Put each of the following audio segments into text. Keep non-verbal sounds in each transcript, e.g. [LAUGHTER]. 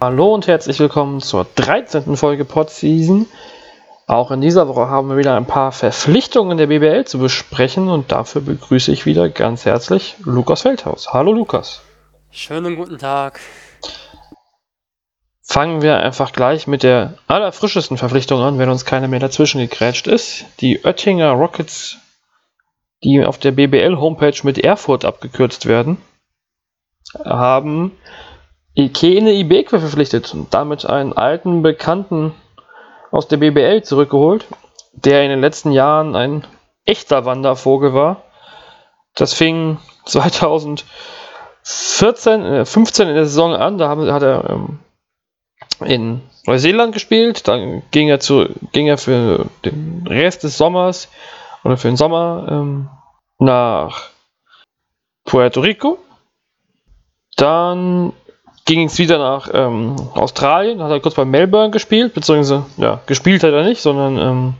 Hallo und herzlich willkommen zur 13. Folge Podseason. Auch in dieser Woche haben wir wieder ein paar Verpflichtungen der BBL zu besprechen und dafür begrüße ich wieder ganz herzlich Lukas Feldhaus. Hallo Lukas. Schönen guten Tag. Fangen wir einfach gleich mit der allerfrischesten Verpflichtung an, wenn uns keine mehr dazwischen gegrätscht ist. Die Oettinger Rockets, die auf der BBL-Homepage mit Erfurt abgekürzt werden, haben Ikene Ibekwe verpflichtet und damit einen alten Bekannten aus der BBL zurückgeholt, der in den letzten Jahren ein echter Wandervogel war. Das fing [LAUGHS] 2014, äh, 15 in der Saison an, da haben, hat er ähm, in Neuseeland gespielt, dann ging er, zu, ging er für den Rest des Sommers oder für den Sommer ähm, nach Puerto Rico. Dann ging es wieder nach ähm, Australien, hat er kurz bei Melbourne gespielt, beziehungsweise, ja, gespielt hat er nicht, sondern ähm,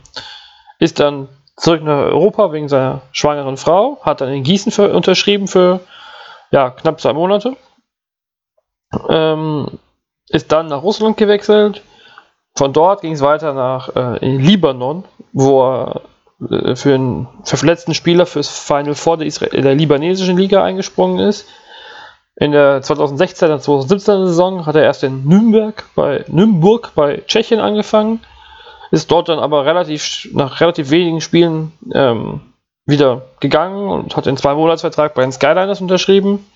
ist dann zurück nach Europa wegen seiner schwangeren Frau, hat dann in Gießen für, unterschrieben für ja, knapp zwei Monate. Ähm, ist dann nach Russland gewechselt. Von dort ging es weiter nach äh, Libanon, wo er äh, für einen verletzten Spieler fürs Final Four der, der libanesischen Liga eingesprungen ist. In der 2016er, 2017er Saison hat er erst in Nürnberg bei, Nürnberg bei Tschechien angefangen, ist dort dann aber relativ nach relativ wenigen Spielen ähm, wieder gegangen und hat den zwei Monatsvertrag bei den Skyliners unterschrieben.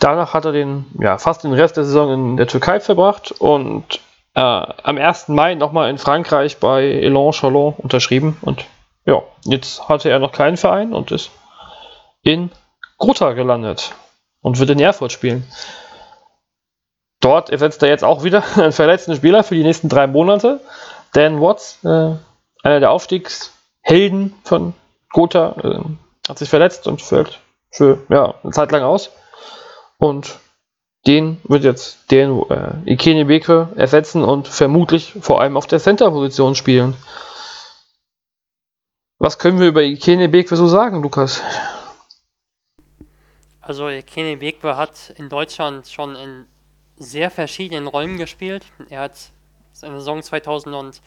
Danach hat er den, ja, fast den Rest der Saison in der Türkei verbracht und äh, am 1. Mai nochmal in Frankreich bei Elan Chalon unterschrieben. Und ja, jetzt hatte er noch keinen Verein und ist in Gotha gelandet und wird in Erfurt spielen. Dort ersetzt er jetzt auch wieder [LAUGHS] einen verletzten Spieler für die nächsten drei Monate. Dan Watts, äh, einer der Aufstiegshelden von Gotha, äh, hat sich verletzt und fällt für ja, eine Zeit lang aus. Und den wird jetzt den äh, Ikene Beke ersetzen und vermutlich vor allem auf der Center-Position spielen. Was können wir über Ikene Beke so sagen, Lukas? Also Kenny Begwe hat in Deutschland schon in sehr verschiedenen Rollen gespielt. Er hat seine Saison 2010,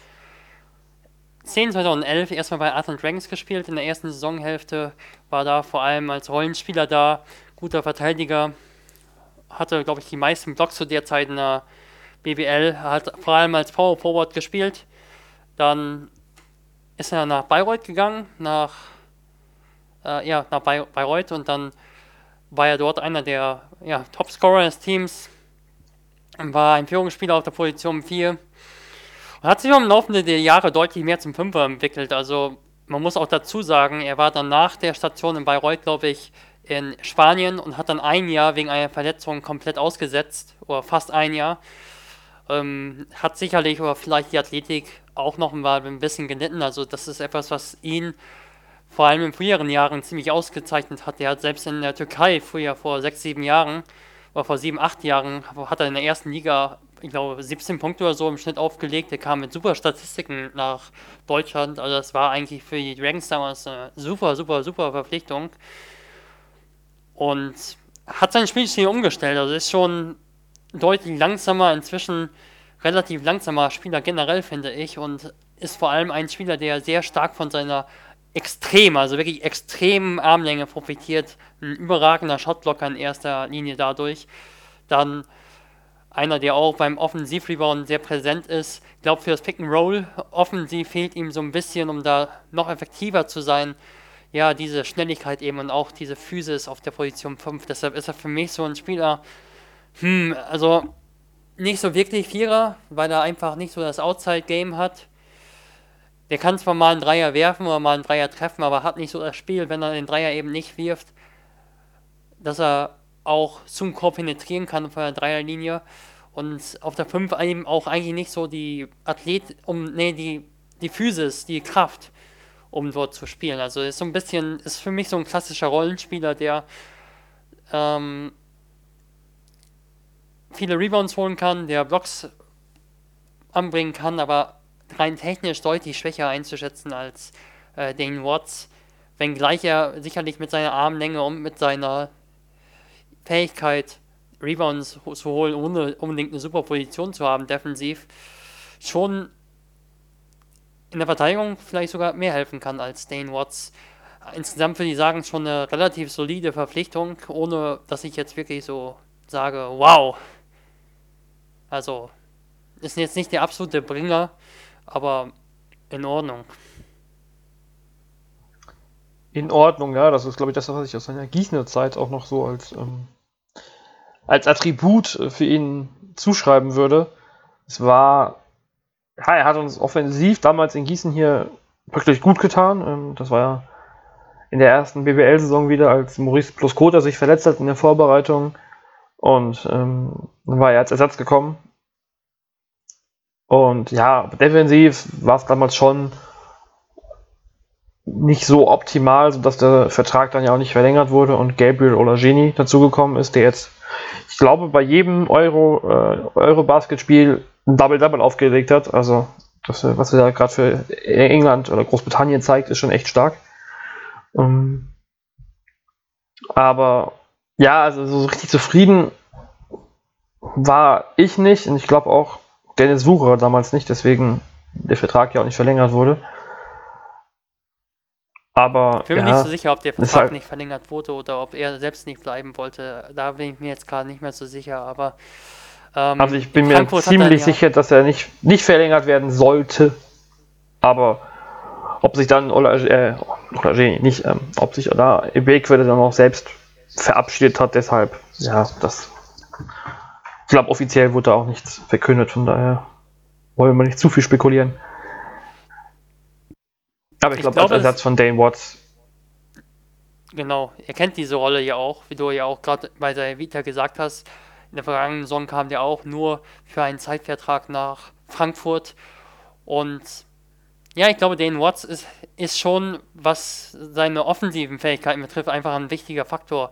2011 erstmal bei Athens Dragons gespielt. In der ersten Saisonhälfte war da vor allem als Rollenspieler da, guter Verteidiger, hatte, glaube ich, die meisten Blocks zu der Zeit in der BBL, hat vor allem als Power Forward gespielt. Dann ist er nach Bayreuth gegangen, nach, äh, ja, nach Bayreuth und dann war er dort einer der ja, Topscorer des Teams, war ein Führungsspieler auf der Position 4 und hat sich im Laufe der Jahre deutlich mehr zum Fünfer entwickelt. Also man muss auch dazu sagen, er war dann nach der Station in Bayreuth, glaube ich, in Spanien und hat dann ein Jahr wegen einer Verletzung komplett ausgesetzt, oder fast ein Jahr. Ähm, hat sicherlich oder vielleicht die Athletik auch noch mal ein bisschen gelitten. Also das ist etwas, was ihn vor allem in früheren Jahren ziemlich ausgezeichnet hat. Er hat selbst in der Türkei früher vor sechs, sieben Jahren oder vor sieben, acht Jahren hat er in der ersten Liga, ich glaube, 17 Punkte oder so im Schnitt aufgelegt. Er kam mit super Statistiken nach Deutschland. Also das war eigentlich für die Dragons damals eine super, super, super Verpflichtung. Und hat sein Spielstil umgestellt. Also ist schon deutlich langsamer, inzwischen relativ langsamer Spieler generell, finde ich. Und ist vor allem ein Spieler, der sehr stark von seiner extrem, also wirklich extrem Armlänge profitiert. Ein überragender Shotblocker in erster Linie dadurch. Dann einer, der auch beim Offensivrebound sehr präsent ist. Ich glaube, für das Pick and Roll offensiv fehlt ihm so ein bisschen, um da noch effektiver zu sein. Ja, diese Schnelligkeit eben und auch diese Physis auf der Position 5. Deshalb ist er für mich so ein Spieler, hm, also nicht so wirklich Vierer, weil er einfach nicht so das Outside-Game hat. Der kann zwar mal einen Dreier werfen oder mal einen Dreier treffen, aber hat nicht so das Spiel, wenn er den Dreier eben nicht wirft, dass er auch zum Korb penetrieren kann von der Dreierlinie. Und auf der 5 eben auch eigentlich nicht so die Athlet, um, nee, die, die Physis, die Kraft, um dort zu spielen. Also ist so ein bisschen, ist für mich so ein klassischer Rollenspieler, der ähm, viele Rebounds holen kann, der Blocks anbringen kann, aber rein technisch deutlich schwächer einzuschätzen als äh, Dane Watts, wenngleich er sicherlich mit seiner Armlänge und mit seiner Fähigkeit, Rebounds zu holen, ohne unbedingt eine super Position zu haben, defensiv, schon in der Verteidigung vielleicht sogar mehr helfen kann als Dane Watts. Insgesamt würde ich sagen, schon eine relativ solide Verpflichtung, ohne dass ich jetzt wirklich so sage, wow. Also, ist jetzt nicht der absolute Bringer, aber in Ordnung. In Ordnung, ja, das ist, glaube ich, das, was ich aus seiner Gießener Zeit auch noch so als, ähm, als Attribut für ihn zuschreiben würde. Es war ja, er hat uns offensiv damals in Gießen hier wirklich gut getan. Ähm, das war ja in der ersten BWL-Saison wieder, als Maurice Pluskota sich verletzt hat in der Vorbereitung. Und ähm, dann war er als Ersatz gekommen. Und ja, defensiv war es damals schon nicht so optimal, sodass der Vertrag dann ja auch nicht verlängert wurde und Gabriel Olagini dazugekommen ist, der jetzt, ich glaube, bei jedem Euro, äh, Euro-Basketspiel ein Double-Double aufgelegt hat. Also, das, was er da gerade für England oder Großbritannien zeigt, ist schon echt stark. Um, ähm, aber ja, also so richtig zufrieden war ich nicht und ich glaube auch Dennis Wucherer damals nicht, deswegen der Vertrag ja auch nicht verlängert wurde. Aber ich bin ja, mir nicht so sicher, ob der Vertrag halt nicht verlängert wurde oder ob er selbst nicht bleiben wollte. Da bin ich mir jetzt gerade nicht mehr so sicher, aber ähm, also ich bin mir ziemlich dann, sicher, dass er nicht, nicht verlängert werden sollte. Aber ob sich dann oder, äh, oder nicht, ähm, ob sich da Ebekwe dann auch selbst verabschiedet hat, deshalb, ja, das. Ich glaube, offiziell wurde da auch nichts verkündet, von daher wollen wir nicht zu viel spekulieren. Aber ich, ich glaube, glaub, als Ersatz von Dane Watts. Genau, er kennt diese Rolle ja auch, wie du ja auch gerade bei der Vita gesagt hast. In der vergangenen Saison kam der auch nur für einen Zeitvertrag nach Frankfurt. Und ja, ich glaube, Dane Watts ist, ist schon, was seine offensiven Fähigkeiten betrifft, einfach ein wichtiger Faktor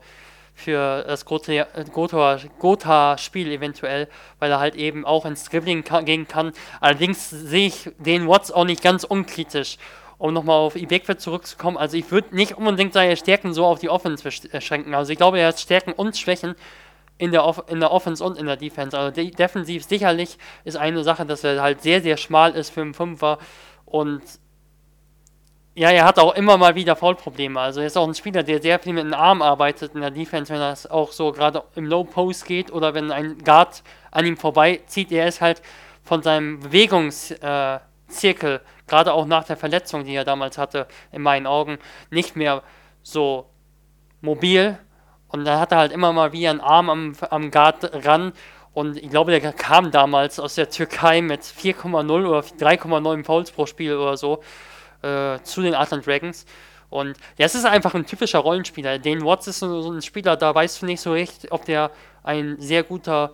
für das Gotha-Spiel eventuell, weil er halt eben auch ins Dribbling gehen kann. Allerdings sehe ich den Watts auch nicht ganz unkritisch, um nochmal auf Ibekwe zurückzukommen. Also ich würde nicht unbedingt seine Stärken so auf die Offense beschränken. Also ich glaube, er hat Stärken und Schwächen in der, in der Offense und in der Defense. Also de defensiv sicherlich ist eine Sache, dass er halt sehr, sehr schmal ist für einen Fünfer und ja, er hat auch immer mal wieder Foulprobleme. Also er ist auch ein Spieler, der sehr viel mit dem Arm arbeitet in der Defense, wenn das auch so gerade im Low Post geht oder wenn ein Guard an ihm vorbeizieht. Er ist halt von seinem Bewegungszirkel, äh, gerade auch nach der Verletzung, die er damals hatte, in meinen Augen, nicht mehr so mobil und dann hat er halt immer mal wieder einen Arm am, am Guard ran. Und ich glaube, der kam damals aus der Türkei mit 4,0 oder 3,9 Fouls pro Spiel oder so äh, zu den Atlant Dragons. Und das ist einfach ein typischer Rollenspieler. Den Watts ist so, so ein Spieler, da weißt du nicht so recht, ob der ein sehr guter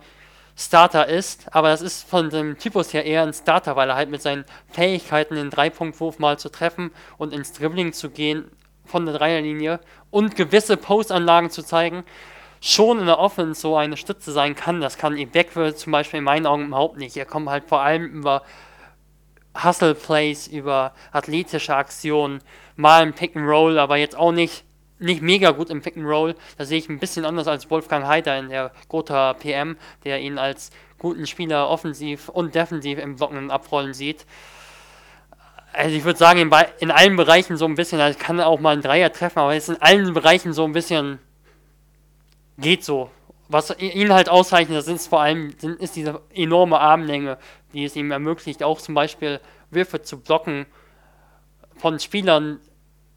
Starter ist, aber das ist von dem Typus her eher ein Starter, weil er halt mit seinen Fähigkeiten, den Dreipunktwurf mal zu treffen und ins Dribbling zu gehen, von der Dreierlinie und gewisse Postanlagen zu zeigen, schon in der Offense so eine Stütze sein kann. Das kann Ibekwe zum Beispiel in meinen Augen überhaupt nicht. Er kommt halt vor allem über Hustle Plays, über athletische Aktionen, mal im Pick and Roll, aber jetzt auch nicht, nicht mega gut im Pick and Roll. Da sehe ich ein bisschen anders als Wolfgang Heider in der Gotha PM, der ihn als guten Spieler offensiv und defensiv im Blocken und Abrollen sieht also ich würde sagen, in, in, allen Bereichen so ein bisschen, also kann auch mal ein Dreier treffen, aber jetzt in allen Bereichen so ein bisschen geht so. Was ihn halt auszeichnet, das ist vor allem sind, ist diese enorme Armlänge, die es ihm ermöglicht, auch zum Beispiel Würfe zu blocken von Spielern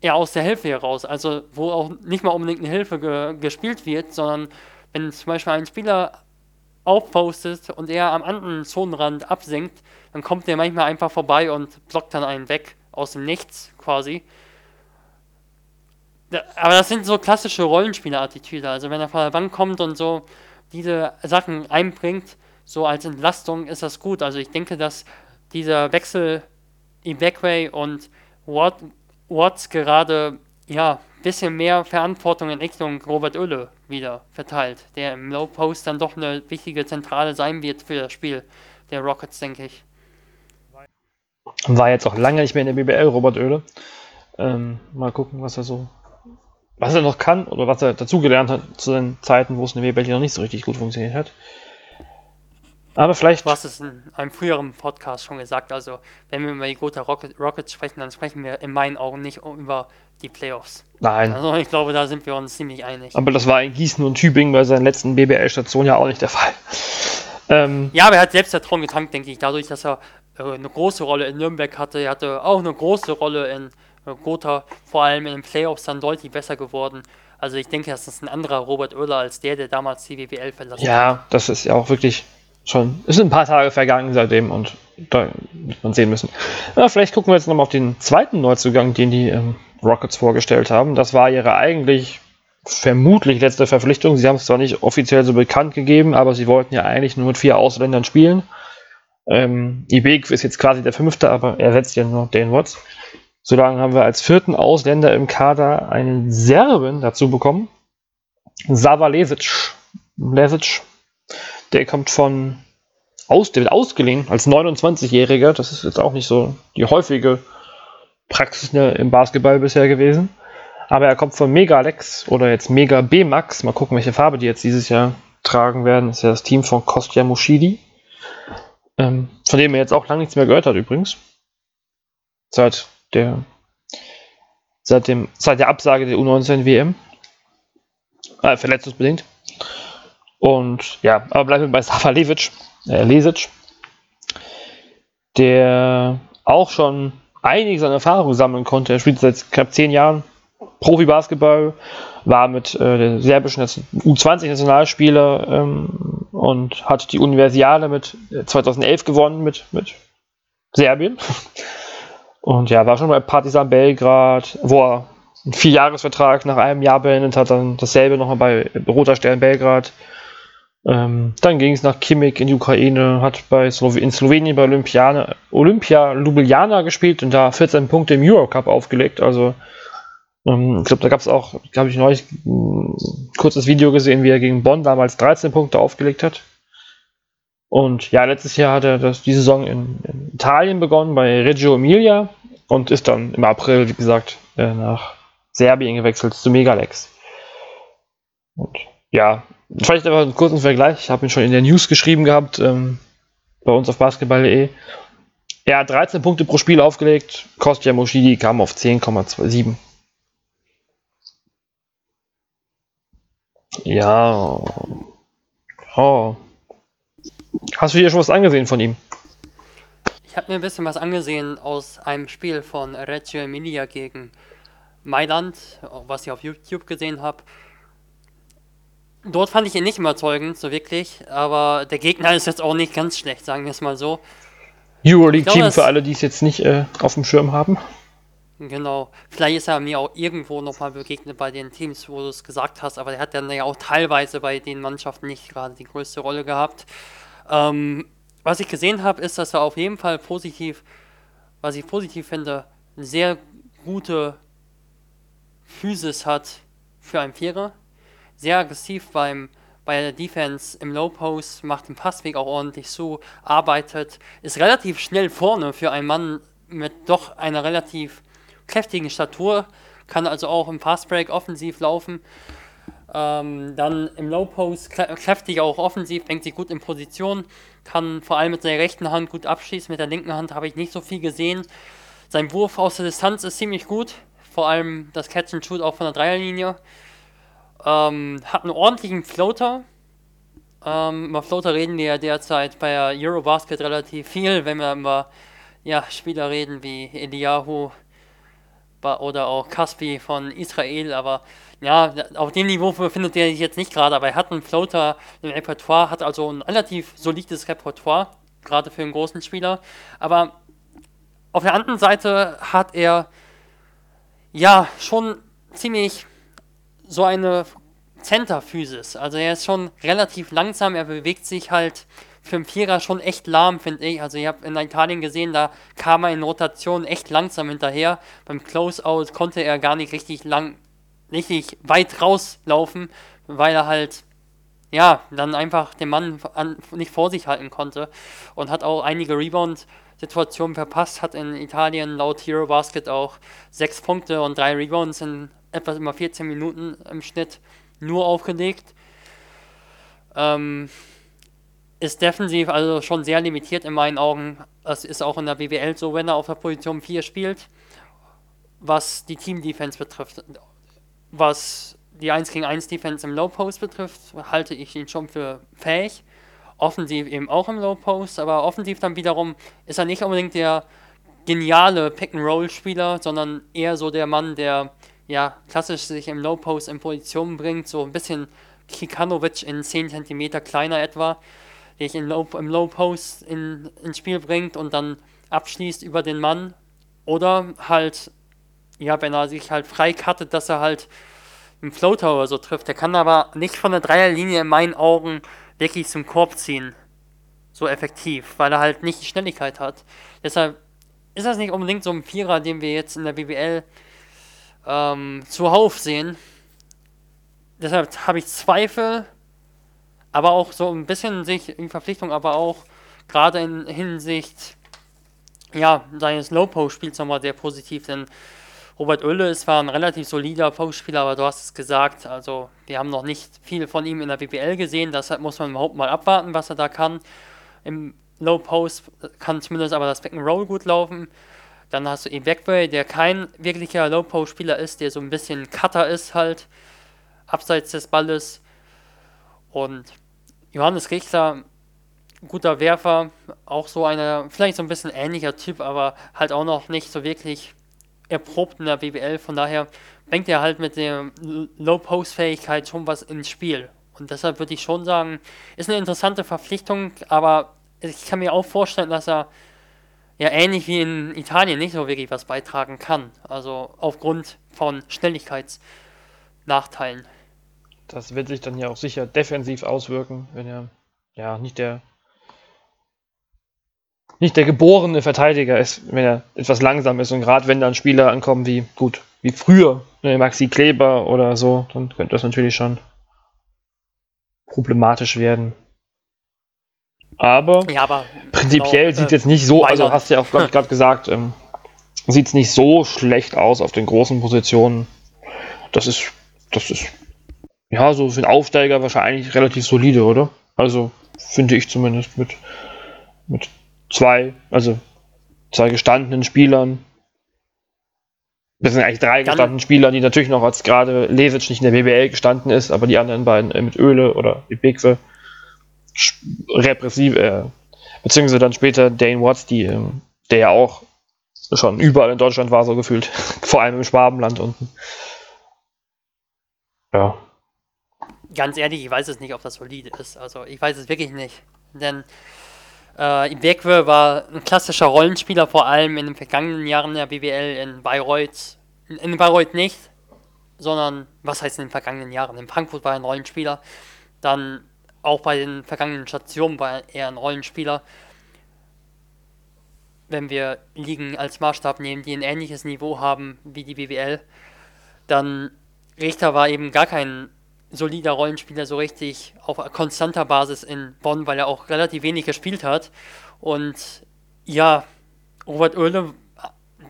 eher aus der Hilfe heraus. Also wo auch nicht mal unbedingt eine Hilfe ge gespielt wird, sondern wenn zum Beispiel ein Spieler aufpostet und er am anderen Zonenrand absinkt, dann kommt der manchmal einfach vorbei und blockt dann einen weg, aus dem Nichts quasi. Aber das sind so klassische Rollenspieler-Attitüde. Also wenn er von der Bank kommt und so diese Sachen einbringt, so als Entlastung ist das gut. Also ich denke, dass dieser Wechsel Ibekwe und Watts gerade ja bisschen mehr Verantwortung in Richtung Robert Oelle wieder verteilt, der im Low Post dann doch eine wichtige Zentrale sein wird für das Spiel der Rockets, denke ich. War jetzt auch lange nicht mehr in der BBL, Robert Oelle. Ähm, mal gucken, was er so was er noch kann oder was er dazugelernt hat zu den Zeiten, wo es in der WBL noch nicht so richtig gut funktioniert hat. Aber vielleicht. Du hast es in einem früheren Podcast schon gesagt. Also, wenn wir über die Gotha Rocket, Rockets sprechen, dann sprechen wir in meinen Augen nicht über die Playoffs. Nein. Also, ich glaube, da sind wir uns ziemlich einig. Aber das war in Gießen und Tübingen bei seinen letzten BBL-Stationen ja auch nicht der Fall. Ähm, ja, aber er hat selbst Selbstvertrauen getankt, denke ich, dadurch, dass er äh, eine große Rolle in Nürnberg hatte. Er hatte auch eine große Rolle in äh, Gotha, vor allem in den Playoffs dann deutlich besser geworden. Also ich denke, das ist ein anderer Robert Oehler als der, der damals die WWL verlassen hat. Ja, das ist ja auch wirklich schon, es sind ein paar Tage vergangen seitdem und da wird man sehen müssen. Ja, vielleicht gucken wir jetzt nochmal auf den zweiten Neuzugang, den die ähm, Rockets vorgestellt haben. Das war ihre eigentlich vermutlich letzte Verpflichtung. Sie haben es zwar nicht offiziell so bekannt gegeben, aber sie wollten ja eigentlich nur mit vier Ausländern spielen. Ähm, Ibek ist jetzt quasi der fünfte, aber er setzt ja nur den Watts. Solange haben wir als vierten Ausländer im Kader einen Serben dazu bekommen. Sava Lesic. Lesic der kommt von aus, der wird ausgeliehen als 29-Jähriger. Das ist jetzt auch nicht so die häufige Praxis ne, im Basketball bisher gewesen. Aber er kommt von Mega Alex oder jetzt Mega B-Max. Mal gucken, welche Farbe die jetzt dieses Jahr tragen werden. Das ist ja das Team von Kostja Moschidi. Ähm, von dem er jetzt auch lange nichts mehr gehört hat übrigens. Seit der, seit dem, seit der Absage der U19 WM. Äh, verletzungsbedingt. Und ja, aber bleiben wir bei Sava Levic, äh, Lesic, der auch schon einiges an Erfahrung sammeln konnte. Er spielt seit knapp zehn Jahren Profi-Basketball, war mit äh, der serbischen U20-Nationalspieler ähm, und hat die Universiade mit 2011 äh, gewonnen mit, mit Serbien. [LAUGHS] Und ja, war schon bei Partizan Belgrad, wo er einen Vierjahresvertrag nach einem Jahr beendet hat, dann dasselbe nochmal bei Roter Stern Belgrad ähm, dann ging es nach Kimik in die Ukraine, hat bei Slow in Slowenien bei Olympiane, Olympia Ljubljana gespielt und da 14 Punkte im Eurocup aufgelegt. Also ähm, ich glaube, da gab es auch, habe ich neulich ein kurzes Video gesehen, wie er gegen Bonn damals 13 Punkte aufgelegt hat. Und ja, letztes Jahr hat er das, die Saison in, in Italien begonnen, bei Reggio Emilia und ist dann im April, wie gesagt, äh, nach Serbien gewechselt zu Megalex. Und ja, Vielleicht aber einen kurzen Vergleich. Ich habe ihn schon in der News geschrieben gehabt, ähm, bei uns auf basketball.de. Er hat 13 Punkte pro Spiel aufgelegt. Kostja Moschidi kam auf 10,27. Ja. Oh. Hast du dir schon was angesehen von ihm? Ich habe mir ein bisschen was angesehen aus einem Spiel von Reggio Emilia gegen Mailand, was ich auf YouTube gesehen habe. Dort fand ich ihn nicht überzeugend, so wirklich, aber der Gegner ist jetzt auch nicht ganz schlecht, sagen wir es mal so. Euroleague-Team für alle, die es jetzt nicht äh, auf dem Schirm haben. Genau. Vielleicht ist er mir auch irgendwo nochmal begegnet bei den Teams, wo du es gesagt hast, aber er hat dann ja auch teilweise bei den Mannschaften nicht gerade die größte Rolle gehabt. Ähm, was ich gesehen habe, ist, dass er auf jeden Fall positiv, was ich positiv finde, eine sehr gute Physis hat für einen Vierer sehr aggressiv beim, bei der Defense im Low Post, macht den Passweg auch ordentlich so, arbeitet, ist relativ schnell vorne für einen Mann mit doch einer relativ kräftigen Statur, kann also auch im Fastbreak offensiv laufen. Ähm, dann im Low Post kräftig auch offensiv, denkt sich gut in Position, kann vor allem mit seiner rechten Hand gut abschießen, mit der linken Hand habe ich nicht so viel gesehen. Sein Wurf aus der Distanz ist ziemlich gut, vor allem das Catch and Shoot auch von der Dreierlinie. Ähm, hat einen ordentlichen Floater. Ähm, über Floater reden wir ja derzeit bei Eurobasket relativ viel, wenn wir über ja, Spieler reden wie Eliyahu oder auch Kaspi von Israel, aber ja, auf dem Niveau befindet er sich jetzt nicht gerade, aber er hat einen Floater im Repertoire, hat also ein relativ solides Repertoire, gerade für einen großen Spieler. Aber auf der anderen Seite hat er ja schon ziemlich so eine Center-Physis. Also er ist schon relativ langsam, er bewegt sich halt für einen Vierer schon echt lahm, finde ich. Also ich habe in Italien gesehen, da kam er in Rotation echt langsam hinterher. Beim Close-Out konnte er gar nicht richtig lang, richtig weit rauslaufen, weil er halt ja, dann einfach den Mann an, nicht vor sich halten konnte und hat auch einige Rebound-Situationen verpasst, hat in Italien laut Hero Basket auch sechs Punkte und drei Rebounds in etwas über 14 Minuten im Schnitt nur aufgelegt. Ähm, ist defensiv also schon sehr limitiert in meinen Augen. Das ist auch in der BWL so, wenn er auf der Position 4 spielt. Was die Team-Defense betrifft. Was die 1 gegen 1 Defense im Low Post betrifft, halte ich ihn schon für fähig. Offensiv eben auch im Low Post, aber offensiv dann wiederum ist er nicht unbedingt der geniale Pick-and-Roll-Spieler, sondern eher so der Mann, der ja klassisch sich im Low Post in Position bringt, so ein bisschen Kikanovic in 10 cm kleiner etwa, sich Low, im Low Post in, ins Spiel bringt und dann abschließt über den Mann. Oder halt, ja, wenn er sich halt frei cuttet, dass er halt einen Floater oder so trifft. Der kann aber nicht von der Dreierlinie in meinen Augen wirklich zum Korb ziehen. So effektiv, weil er halt nicht die Schnelligkeit hat. Deshalb ist das nicht unbedingt so ein Vierer, den wir jetzt in der BBL ähm, zuhauf sehen. Deshalb habe ich Zweifel, aber auch so ein bisschen sich in Verpflichtung, aber auch gerade in Hinsicht ja, seines Low-Post-Spiels nochmal sehr positiv, denn Robert Oelle ist zwar ein relativ solider Postspieler, aber du hast es gesagt, also wir haben noch nicht viel von ihm in der BBL gesehen, deshalb muss man überhaupt mal abwarten, was er da kann. Im Low Post kann zumindest aber das Back and Roll gut laufen. Dann hast du Ebekwe, der kein wirklicher Low Post Spieler ist, der so ein bisschen Cutter ist halt, abseits des Balles. Und Johannes Richter, guter Werfer, auch so einer, vielleicht so ein bisschen ähnlicher Typ, aber halt auch noch nicht so wirklich erprobt in der BBL. Von daher bringt er halt mit der Low-Post-Fähigkeit schon was ins Spiel. Und deshalb würde ich schon sagen, ist eine interessante Verpflichtung, aber ich kann mir auch vorstellen, dass er ja ähnlich wie in Italien nicht so wirklich was beitragen kann. Also aufgrund von Schnelligkeitsnachteilen. Das wird sich dann ja auch sicher defensiv auswirken, wenn er ja nicht der nicht der geborene Verteidiger ist, wenn er etwas langsam ist und gerade wenn dann Spieler ankommen wie gut wie früher ne, Maxi Kleber oder so, dann könnte das natürlich schon problematisch werden. Aber, ja, aber prinzipiell genau, sieht es äh, jetzt nicht so, also hast du ja auch gerade gesagt, ähm, sieht es nicht so schlecht aus auf den großen Positionen. Das ist, das ist, ja, so für den Aufsteiger wahrscheinlich relativ solide, oder? Also, finde ich zumindest mit, mit zwei, also zwei gestandenen Spielern. Das sind eigentlich drei gestandenen Spieler, die natürlich noch als gerade Lesic nicht in der BBL gestanden ist, aber die anderen beiden äh, mit Öle oder Ibekwe repressiv, äh, beziehungsweise dann später Dane Watts, die, äh, der ja auch schon überall in Deutschland war, so gefühlt. [LAUGHS] Vor allem im Schwabenland unten. Ja. Ganz ehrlich, ich weiß es nicht, ob das solide ist. Also ich weiß es wirklich nicht. Denn äh, Ibekwe war ein klassischer Rollenspieler, vor allem in den vergangenen Jahren der BWL in Bayreuth. In, in Bayreuth nicht, sondern, was heißt in den vergangenen Jahren? In Frankfurt war er ein Rollenspieler. Dann auch bei den vergangenen Stationen war er ein Rollenspieler. Wenn wir Ligen als Maßstab nehmen, die ein ähnliches Niveau haben wie die BWL, dann Richter war eben gar kein solider Rollenspieler so richtig auf konstanter Basis in Bonn, weil er auch relativ wenig gespielt hat. Und ja, Robert Oehle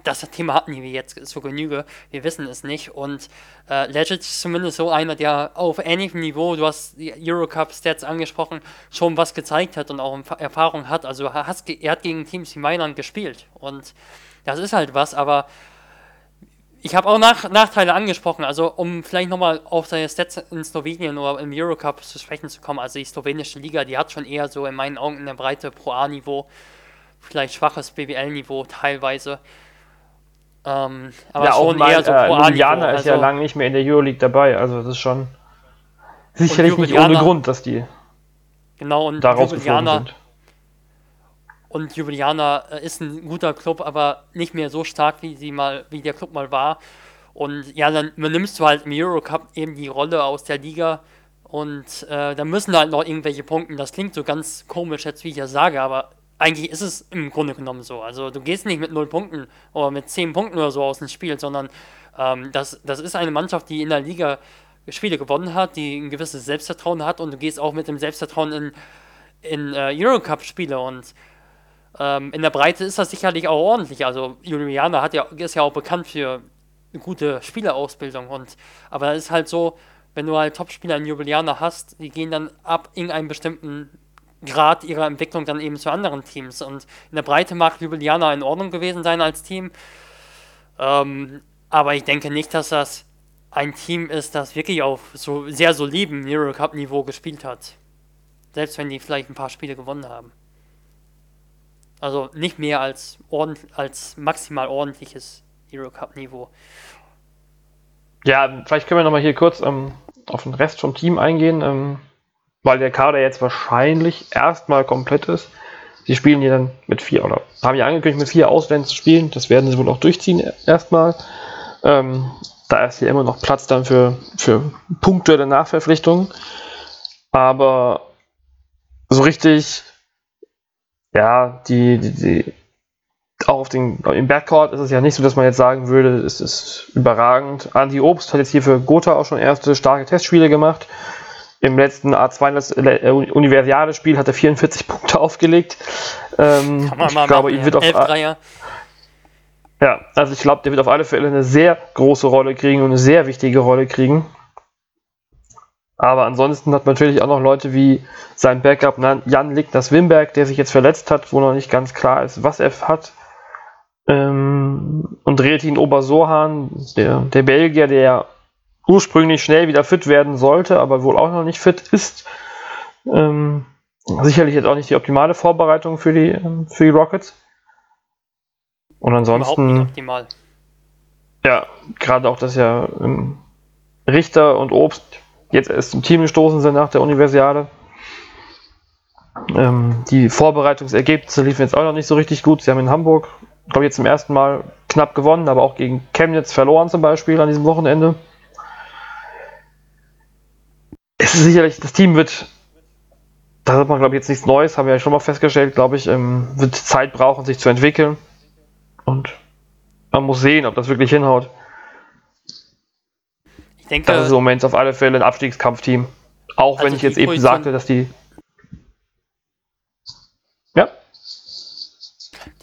das Thema hatten wir jetzt zur Genüge. Wir wissen es nicht. Und äh, Legit ist zumindest so einer, der auf ähnlichem Niveau, du hast die Eurocup-Stats angesprochen, schon was gezeigt hat und auch Erfahrung hat. Also er hat, er hat gegen Teams wie Mailand gespielt. Und das ist halt was, aber ich habe auch Nach Nachteile angesprochen, also um vielleicht nochmal auf seine Stats in Slowenien oder im Eurocup zu sprechen zu kommen. Also die slowenische Liga, die hat schon eher so in meinen Augen in der Breite Pro A-Niveau, vielleicht schwaches BWL-Niveau teilweise. Ähm, aber ja, schon mal, eher so äh, Ljubljana ist also, ja lange nicht mehr in der Euroleague dabei, also das ist schon sicherlich nicht ohne Grund, dass die genau, und daraus Ljubljana, sind. Und Ljubljana äh, ist ein guter Club, aber nicht mehr so stark, wie sie mal, wie der Club mal war. Und ja, dann nimmst du halt im Eurocup eben die Rolle aus der Liga und äh, da müssen halt noch irgendwelche Punkte. Das klingt so ganz komisch jetzt, wie ich das sage, aber eigentlich ist es im Grunde genommen so. Also du gehst nicht mit 0 Punkten oder mit 10 Punkten oder so aus dem Spiel, sondern ähm, das, das ist eine Mannschaft, die in der Liga Spiele gewonnen hat, die ein gewisses Selbstvertrauen hat und du gehst auch mit dem Selbstvertrauen in, in äh, Eurocup-Spiele und ähm, in der Breite ist das sicherlich auch ordentlich. Also Juliana hat ja, ist ja auch bekannt für eine gute Spielerausbildung. Und, aber das ist halt so, wenn du halt Topspieler in Jubilianer hast, die gehen dann ab in einen bestimmten Grad ihrer Entwicklung dann eben zu anderen Teams. Und in der Breite mag Ljubljana in Ordnung gewesen sein als Team. Ähm, aber ich denke nicht, dass das ein Team ist, das wirklich auf so sehr soliden Euro Cup Niveau gespielt hat. Selbst wenn die vielleicht ein paar Spiele gewonnen haben. Also nicht mehr als, ordent als maximal ordentliches Euro Cup Niveau. Ja, vielleicht können wir nochmal hier kurz ähm, auf den Rest vom Team eingehen, ähm, weil der Kader jetzt wahrscheinlich erstmal komplett ist. Sie spielen hier dann mit vier, oder haben ja angekündigt, mit vier Ausländern zu spielen. Das werden sie wohl auch durchziehen erstmal. Ähm, da ist hier immer noch Platz dann für, für punktuelle Nachverpflichtungen. Aber so richtig, ja, die, die, die auch auf den, im Backcourt ist es ja nicht so, dass man jetzt sagen würde, es ist überragend. Andy Obst hat jetzt hier für Gotha auch schon erste starke Testspiele gemacht. Im letzten A2 äh, Universiade-Spiel hat er 44 Punkte [LAUGHS] aufgelegt. Ähm, Kann man ich mal glaube, machen, ihm wird ja. auf, ja, also ich glaube, der wird auf alle Fälle eine sehr große Rolle kriegen und eine sehr wichtige Rolle kriegen. Aber ansonsten hat man natürlich auch noch Leute wie sein Backup Jan Lignas Wimberg, der sich jetzt verletzt hat, wo noch nicht ganz klar ist, was er hat. Ähm, und Retin Obersohan, der, der Belgier, der ursprünglich schnell wieder fit werden sollte, aber wohl auch noch nicht fit ist. Ähm, sicherlich jetzt auch nicht die optimale Vorbereitung für die, ähm, für die Rockets. Und ansonsten. optimal. Ja, gerade auch, dass ja ähm, Richter und Obst jetzt erst zum Team gestoßen sind nach der Universiade. Ähm, die Vorbereitungsergebnisse liefen jetzt auch noch nicht so richtig gut. Sie haben in Hamburg, glaube ich, jetzt zum ersten Mal knapp gewonnen, aber auch gegen Chemnitz verloren zum Beispiel an diesem Wochenende. Es ist sicherlich, das Team wird, da hat man glaube ich jetzt nichts Neues, haben wir ja schon mal festgestellt, glaube ich, ähm, wird Zeit brauchen, sich zu entwickeln. Und man muss sehen, ob das wirklich hinhaut. Ich denke, das ist im Moment auf alle Fälle ein Abstiegskampfteam. Auch also wenn ich jetzt eben sagte, dass die. Ja?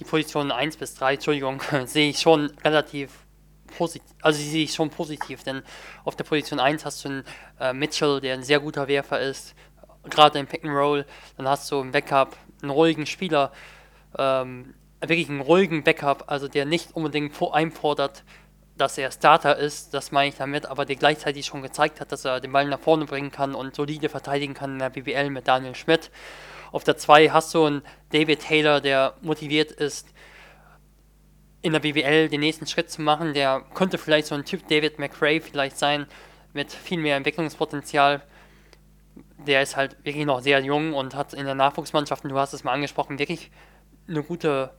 Die Positionen 1 bis 3, Entschuldigung, [LAUGHS] sehe ich schon relativ positiv. Also die sehe ich schon positiv, denn auf der Position 1 hast du einen äh, Mitchell, der ein sehr guter Werfer ist, gerade im Pick and Roll. Dann hast du im Backup einen ruhigen Spieler, ähm, wirklich einen ruhigen Backup, also der nicht unbedingt einfordert, dass er Starter ist, das meine ich damit, aber der gleichzeitig schon gezeigt hat, dass er den Ball nach vorne bringen kann und solide verteidigen kann in der BBL mit Daniel Schmidt. Auf der 2 hast du einen David Taylor, der motiviert ist, in der BBL den nächsten Schritt zu machen. Der könnte vielleicht so ein Typ David McRae vielleicht sein, mit viel mehr Entwicklungspotenzial. Der ist halt wirklich noch sehr jung und hat in der Nachwuchsmannschaft, du hast es mal angesprochen, wirklich eine gute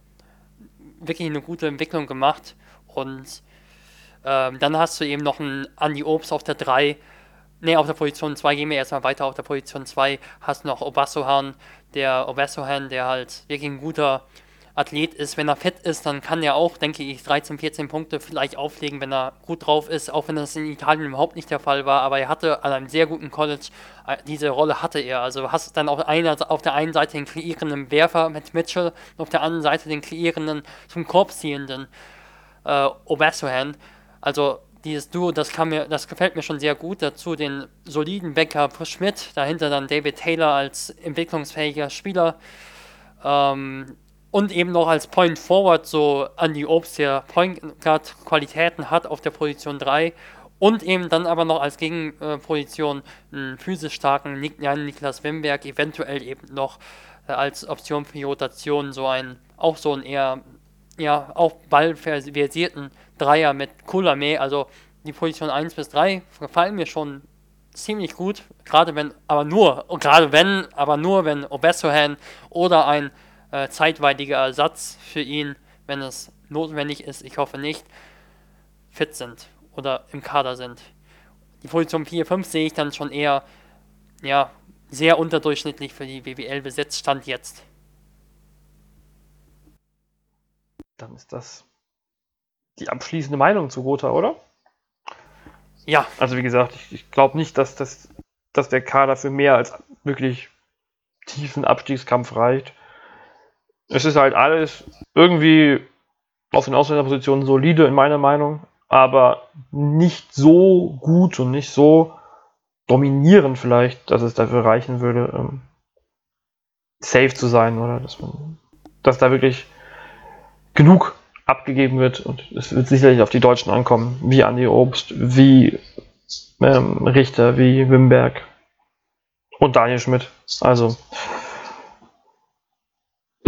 wirklich eine gute Entwicklung gemacht. Und ähm, dann hast du eben noch einen Andy Obst auf der 3. Ne, auf der Position 2 gehen wir erstmal weiter. Auf der Position 2 hast du noch Obasohan, der Obasohan, der halt wirklich ein guter Athlet ist. Wenn er fit ist, dann kann er auch, denke ich, 13, 14 Punkte vielleicht auflegen, wenn er gut drauf ist, auch wenn das in Italien überhaupt nicht der Fall war. Aber er hatte an einem sehr guten College, äh, diese Rolle hatte er. Also hast dann auf, einer, auf der einen Seite den kreierenden Werfer mit Mitchell und auf der anderen Seite den kreierenden, zum Korb ziehenden äh, Obasohan. Also dieses Duo, das, mir, das gefällt mir schon sehr gut. Dazu den soliden Bäcker Schmidt, dahinter dann David Taylor als entwicklungsfähiger Spieler. Ähm, und eben noch als Point Forward so Andy Obst, der Point Guard Qualitäten hat auf der Position 3 und eben dann aber noch als Gegenposition einen physisch starken Nik Jan Niklas Wimberg, eventuell eben noch äh, als Option für die Rotation so ein, auch so ein eher, ja, auch ballversierten Dreier mit Kulame, also die Position 1 bis 3 gefallen mir schon ziemlich gut, gerade wenn, aber nur, gerade wenn, aber nur wenn Obesohan oder ein äh, zeitweiliger Ersatz für ihn, wenn es notwendig ist, ich hoffe nicht, fit sind oder im Kader sind. Die Position 4-5 sehe ich dann schon eher ja, sehr unterdurchschnittlich für die BWL besetzt, stand jetzt. Dann ist das die abschließende Meinung zu Gotha, oder? Ja. Also wie gesagt, ich, ich glaube nicht, dass, das, dass der Kader für mehr als wirklich tiefen Abstiegskampf reicht es ist halt alles irgendwie auf den Ausländerpositionen solide in meiner Meinung. aber nicht so gut und nicht so dominierend vielleicht, dass es dafür reichen würde, ähm, safe zu sein oder dass man, dass da wirklich genug abgegeben wird und es wird sicherlich auf die Deutschen ankommen, wie Andi Obst, wie ähm, Richter, wie Wimberg und Daniel Schmidt. Also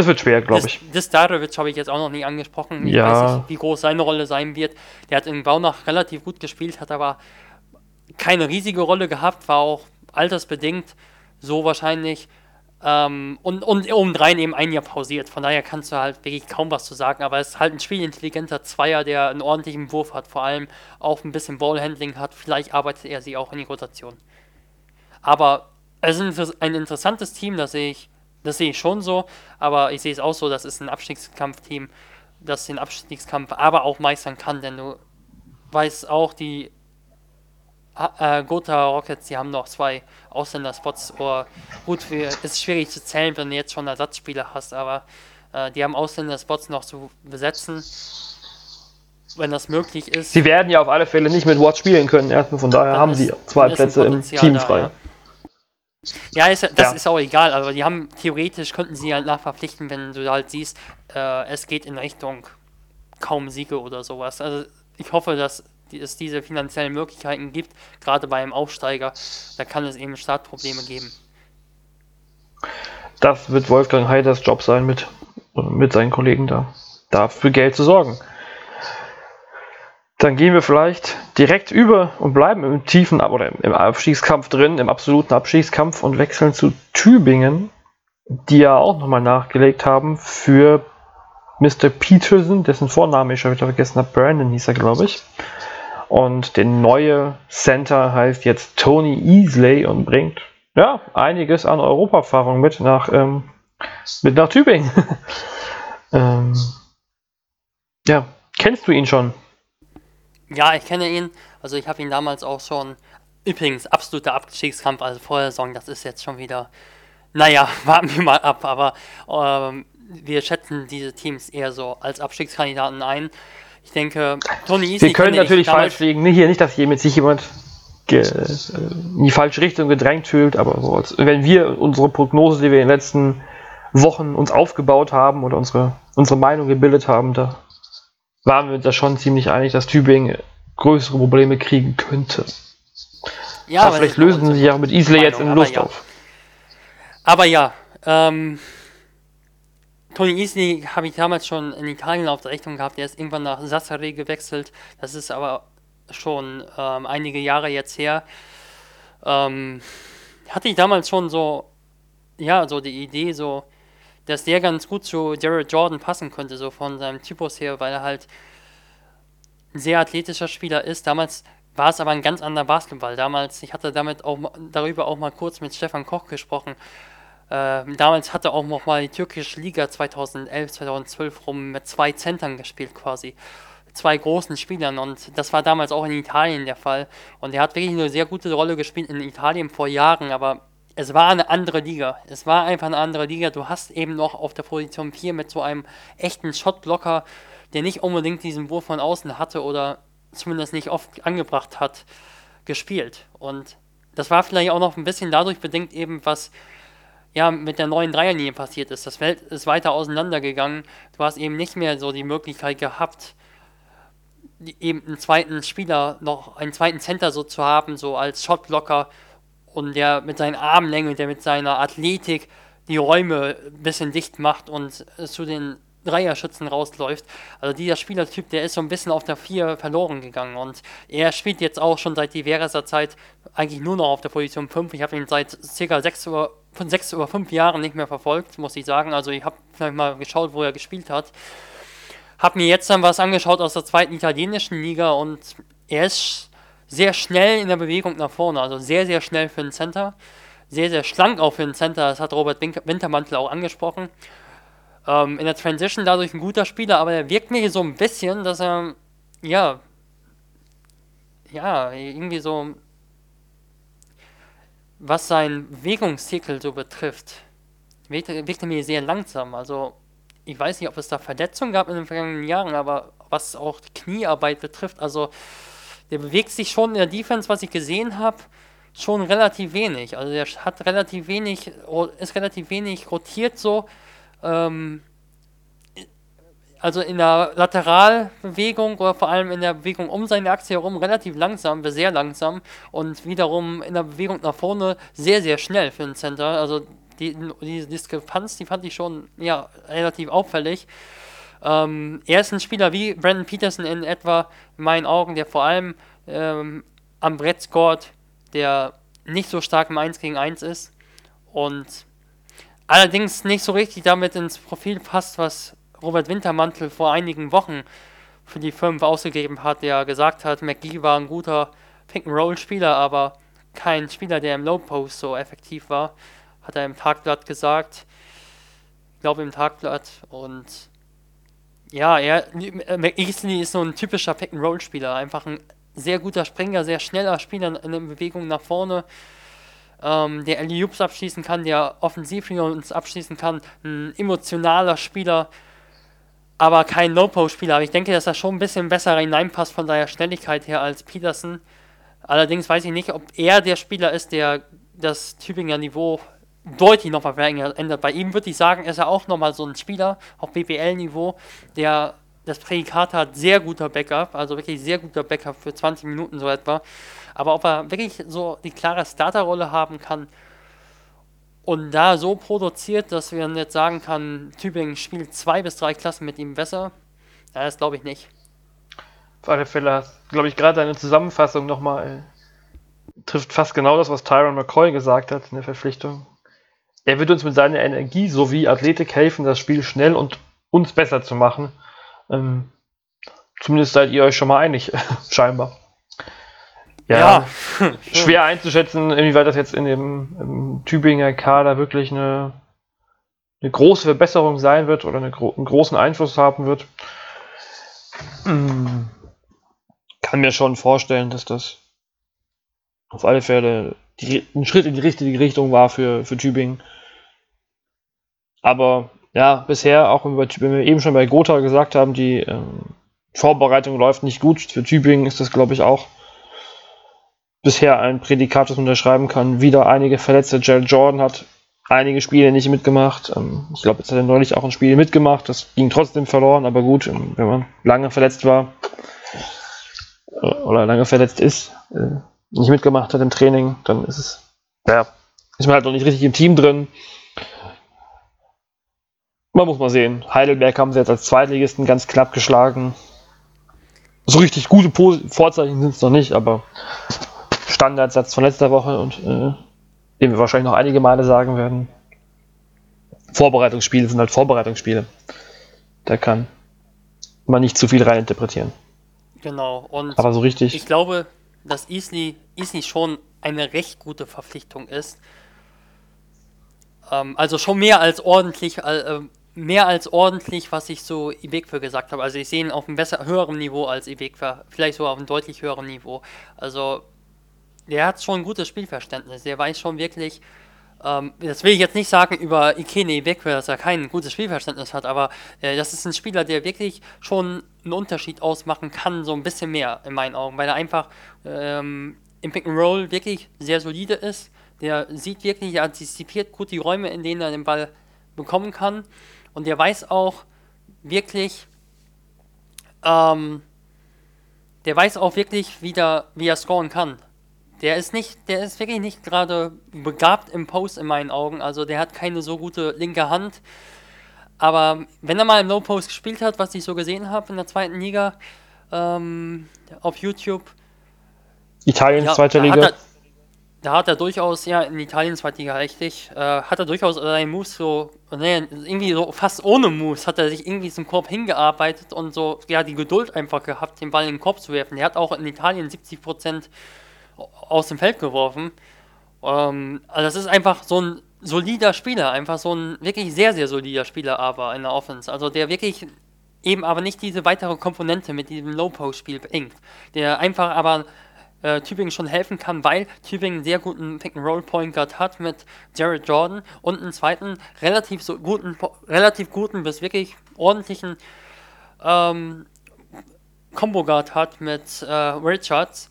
es wird schwer, glaube ich. Das Darovic habe ich jetzt auch noch nie angesprochen. Ich ja. weiß nicht, wie groß seine Rolle sein wird. Der hat in Baunach relativ gut gespielt, hat aber keine riesige Rolle gehabt, war auch altersbedingt so wahrscheinlich. Ähm, und, und obendrein eben ein Jahr pausiert. Von daher kannst du halt wirklich kaum was zu sagen. Aber es ist halt ein spielintelligenter Zweier, der einen ordentlichen Wurf hat, vor allem auch ein bisschen Ballhandling hat. Vielleicht arbeitet er sie auch in die Rotation. Aber es ist ein interessantes Team, das sehe ich, das sehe ich schon so. Aber ich sehe es auch so, das ist ein Abstiegskampfteam, das den Abstiegskampf aber auch meistern kann, denn du weißt auch, die äh, Gotha Rockets, die haben noch zwei Ausländer-Spots. Oder gut, für, ist schwierig zu zählen, wenn du jetzt schon Ersatzspieler hast, aber äh, die haben Ausländer-Spots noch zu besetzen, wenn das möglich ist. Sie werden ja auf alle Fälle nicht mit Watts spielen können, erstmal von daher haben sie zwei Plätze im Team frei. Ja. Ja, ist, das ja. ist auch egal, aber die haben theoretisch könnten sie halt nachverpflichten, wenn du halt siehst, äh, es geht in Richtung kaum Siege oder sowas. Also ich hoffe, dass es diese finanziellen Möglichkeiten gibt, gerade bei einem Aufsteiger, da kann es eben Startprobleme geben. Das wird Wolfgang Heiders Job sein, mit, mit seinen Kollegen da, dafür Geld zu sorgen. Dann gehen wir vielleicht direkt über und bleiben im tiefen oder im Abstiegskampf drin, im absoluten Abstiegskampf und wechseln zu Tübingen, die ja auch nochmal nachgelegt haben für Mr. Peterson, dessen Vorname ich schon wieder vergessen habe. Brandon hieß er, glaube ich. Und der neue Center heißt jetzt Tony Easley und bringt ja einiges an Europaerfahrung mit nach, ähm, mit nach Tübingen. [LAUGHS] ähm, ja, kennst du ihn schon? Ja, ich kenne ihn. Also ich habe ihn damals auch schon. Übrigens, absoluter Abstiegskampf, also vor der Saison, das ist jetzt schon wieder. Naja, [LAUGHS] warten wir mal ab, aber ähm, wir schätzen diese Teams eher so als Abstiegskandidaten ein. Ich denke, Tony Easy. Wir können natürlich falsch liegen. Hier nicht, dass hier mit sich jemand in die falsche Richtung gedrängt fühlt, aber so als, wenn wir unsere Prognose, die wir in den letzten Wochen uns aufgebaut haben oder unsere, unsere Meinung gebildet haben, da waren wir uns da schon ziemlich einig, dass Tübingen größere Probleme kriegen könnte. Ja, aber vielleicht lösen sie sich auch mit Isle jetzt in Lust ja. auf. Aber ja, ähm, Tony Easley habe ich damals schon in Italien auf der Rechnung gehabt. Der ist irgendwann nach Sassari gewechselt. Das ist aber schon ähm, einige Jahre jetzt her. Ähm, hatte ich damals schon so, ja, so die Idee, so, dass der ganz gut zu Jared Jordan passen könnte, so von seinem Typus her, weil er halt ein sehr athletischer Spieler ist. Damals war es aber ein ganz anderer Basketball. Damals, ich hatte damit auch darüber auch mal kurz mit Stefan Koch gesprochen. Äh, damals hatte auch noch mal die türkische Liga 2011, 2012 rum mit zwei Zentern gespielt quasi. Zwei großen Spielern und das war damals auch in Italien der Fall. Und er hat wirklich eine sehr gute Rolle gespielt in Italien vor Jahren, aber es war eine andere Liga. Es war einfach eine andere Liga. Du hast eben noch auf der Position 4 mit so einem echten Shotblocker, der nicht unbedingt diesen Wurf von außen hatte oder zumindest nicht oft angebracht hat, gespielt. Und das war vielleicht auch noch ein bisschen dadurch bedingt eben, was ja, mit der neuen Dreierlinie passiert ist. Das Feld ist weiter auseinandergegangen. Du hast eben nicht mehr so die Möglichkeit gehabt, eben einen zweiten Spieler, noch einen zweiten Center so zu haben, so als Shotblocker und der mit seinen Armlängen, der mit seiner Athletik die Räume ein bisschen dicht macht und zu den Dreierschützen rausläuft. Also dieser Spielertyp, der ist so ein bisschen auf der 4 verloren gegangen und er spielt jetzt auch schon seit diverser Zeit eigentlich nur noch auf der Position 5. Ich habe ihn seit ca. 6 oder, von 6 oder 5 Jahren nicht mehr verfolgt, muss ich sagen. Also ich habe vielleicht mal geschaut, wo er gespielt hat. Habe mir jetzt dann was angeschaut aus der zweiten italienischen Liga und er ist sehr schnell in der Bewegung nach vorne, also sehr, sehr schnell für den Center. Sehr, sehr schlank auch für den Center, das hat Robert Wintermantel auch angesprochen. Ähm, in der Transition dadurch ein guter Spieler, aber er wirkt mir so ein bisschen, dass er, ja, ja, irgendwie so, was sein Bewegungszirkel so betrifft, wirkt, wirkt er mir sehr langsam. Also, ich weiß nicht, ob es da Verletzungen gab in den vergangenen Jahren, aber was auch Kniearbeit betrifft. Also der bewegt sich schon in der Defense, was ich gesehen habe, schon relativ wenig. Also der hat relativ wenig, ist relativ wenig rotiert so. Ähm, also in der Lateralbewegung oder vor allem in der Bewegung um seine Achse herum relativ langsam, sehr langsam und wiederum in der Bewegung nach vorne sehr, sehr schnell für den Center. Also die, diese Diskrepanz, die fand ich schon ja, relativ auffällig. Ähm, er ist ein Spieler wie Brandon Peterson in etwa, in meinen Augen, der vor allem ähm, am Brett scored, der nicht so stark im 1 gegen 1 ist und allerdings nicht so richtig damit ins Profil passt, was Robert Wintermantel vor einigen Wochen für die 5 ausgegeben hat, der gesagt hat, McGee war ein guter Pick-and-Roll-Spieler, aber kein Spieler, der im Low-Post so effektiv war, hat er im Tagblatt gesagt. Ich glaube im Tagblatt und ja, er, McEasley ist so ein typischer Pick-and-Roll-Spieler, einfach ein sehr guter Springer, sehr schneller Spieler in der Bewegung nach vorne, ähm, der alley abschließen kann, der offensiv uns abschließen kann, ein emotionaler Spieler, aber kein No-Post-Spieler. Aber ich denke, dass er schon ein bisschen besser hineinpasst von seiner Schnelligkeit her als Peterson. Allerdings weiß ich nicht, ob er der Spieler ist, der das Tübinger Niveau deutlich nochmal verändert. Bei ihm würde ich sagen, ist er auch nochmal so ein Spieler auf BBL-Niveau, der das Prädikat hat, sehr guter Backup, also wirklich sehr guter Backup für 20 Minuten so etwa. Aber ob er wirklich so die klare Starterrolle haben kann, und da so produziert, dass man jetzt sagen kann, Tübingen spielt zwei bis drei Klassen mit ihm besser, das glaube ich nicht. Auf alle Fälle, glaube ich, gerade deine Zusammenfassung nochmal trifft fast genau das, was Tyron McCoy gesagt hat in der Verpflichtung. Er wird uns mit seiner Energie sowie Athletik helfen, das Spiel schnell und uns besser zu machen. Ähm, zumindest seid ihr euch schon mal einig, [LAUGHS] scheinbar. Ja, ja. [LAUGHS] schwer einzuschätzen, inwieweit das jetzt in dem im Tübinger Kader wirklich eine, eine große Verbesserung sein wird oder eine, einen großen Einfluss haben wird. Hm. Kann mir schon vorstellen, dass das auf alle Fälle die, ein Schritt in die richtige Richtung war für, für Tübingen. Aber ja, bisher, auch wenn wir eben schon bei Gotha gesagt haben, die ähm, Vorbereitung läuft nicht gut. Für Tübingen ist das, glaube ich, auch bisher ein Prädikat, das man unterschreiben kann. Wieder einige Verletzte. Jared Jordan hat einige Spiele nicht mitgemacht. Ähm, ich glaube, jetzt hat er neulich auch ein Spiel mitgemacht. Das ging trotzdem verloren, aber gut, ähm, wenn man lange verletzt war äh, oder lange verletzt ist, äh, nicht mitgemacht hat im Training, dann ist es, ja, ist man halt noch nicht richtig im Team drin. Man muss mal sehen. Heidelberg haben sie jetzt als Zweitligisten ganz knapp geschlagen. So richtig gute Vorzeichen sind es noch nicht, aber Standardsatz von letzter Woche und äh, den wir wahrscheinlich noch einige Male sagen werden. Vorbereitungsspiele sind halt Vorbereitungsspiele. Da kann man nicht zu viel reininterpretieren. Genau, und aber so richtig. Ich glaube, dass Easley, Easley schon eine recht gute Verpflichtung ist. Ähm, also schon mehr als ordentlich, äh, mehr als ordentlich, was ich so Ibekwe gesagt habe. Also ich sehe ihn auf einem besser, höheren Niveau als Ibekwe, vielleicht sogar auf einem deutlich höheren Niveau. Also der hat schon ein gutes Spielverständnis. Der weiß schon wirklich, ähm, das will ich jetzt nicht sagen über Ikene Bekwe, dass er kein gutes Spielverständnis hat, aber äh, das ist ein Spieler, der wirklich schon einen Unterschied ausmachen kann, so ein bisschen mehr in meinen Augen, weil er einfach ähm, im Pick and Roll wirklich sehr solide ist. Der sieht wirklich, er antizipiert gut die Räume, in denen er den Ball bekommen kann. Und der weiß auch wirklich, ähm, der weiß auch wirklich, wie, der, wie er scoren kann. Der ist nicht, der ist wirklich nicht gerade begabt im Post in meinen Augen. Also der hat keine so gute linke Hand. Aber wenn er mal im Low Post gespielt hat, was ich so gesehen habe in der zweiten Liga ähm, auf YouTube. Italien, ja, zweite Liga. Er, da hat er durchaus, ja, in Italien zweite Liga richtig, äh, hat er durchaus seinen Moves so, nee, irgendwie so fast ohne Moves hat er sich irgendwie zum Korb hingearbeitet und so, ja, die Geduld einfach gehabt, den Ball in den Korb zu werfen. Er hat auch in Italien 70 Prozent aus dem Feld geworfen. Ähm, also das ist einfach so ein solider Spieler, einfach so ein wirklich sehr, sehr solider Spieler aber in der Offense. Also der wirklich eben aber nicht diese weitere Komponente mit diesem Low-Post-Spiel bringt. Der einfach aber äh, Tübingen schon helfen kann, weil Tübingen einen sehr guten Pick-and-Roll-Point Guard hat mit Jared Jordan und einen zweiten relativ so guten, relativ guten bis wirklich ordentlichen ähm, Combo Guard hat mit äh, Richards.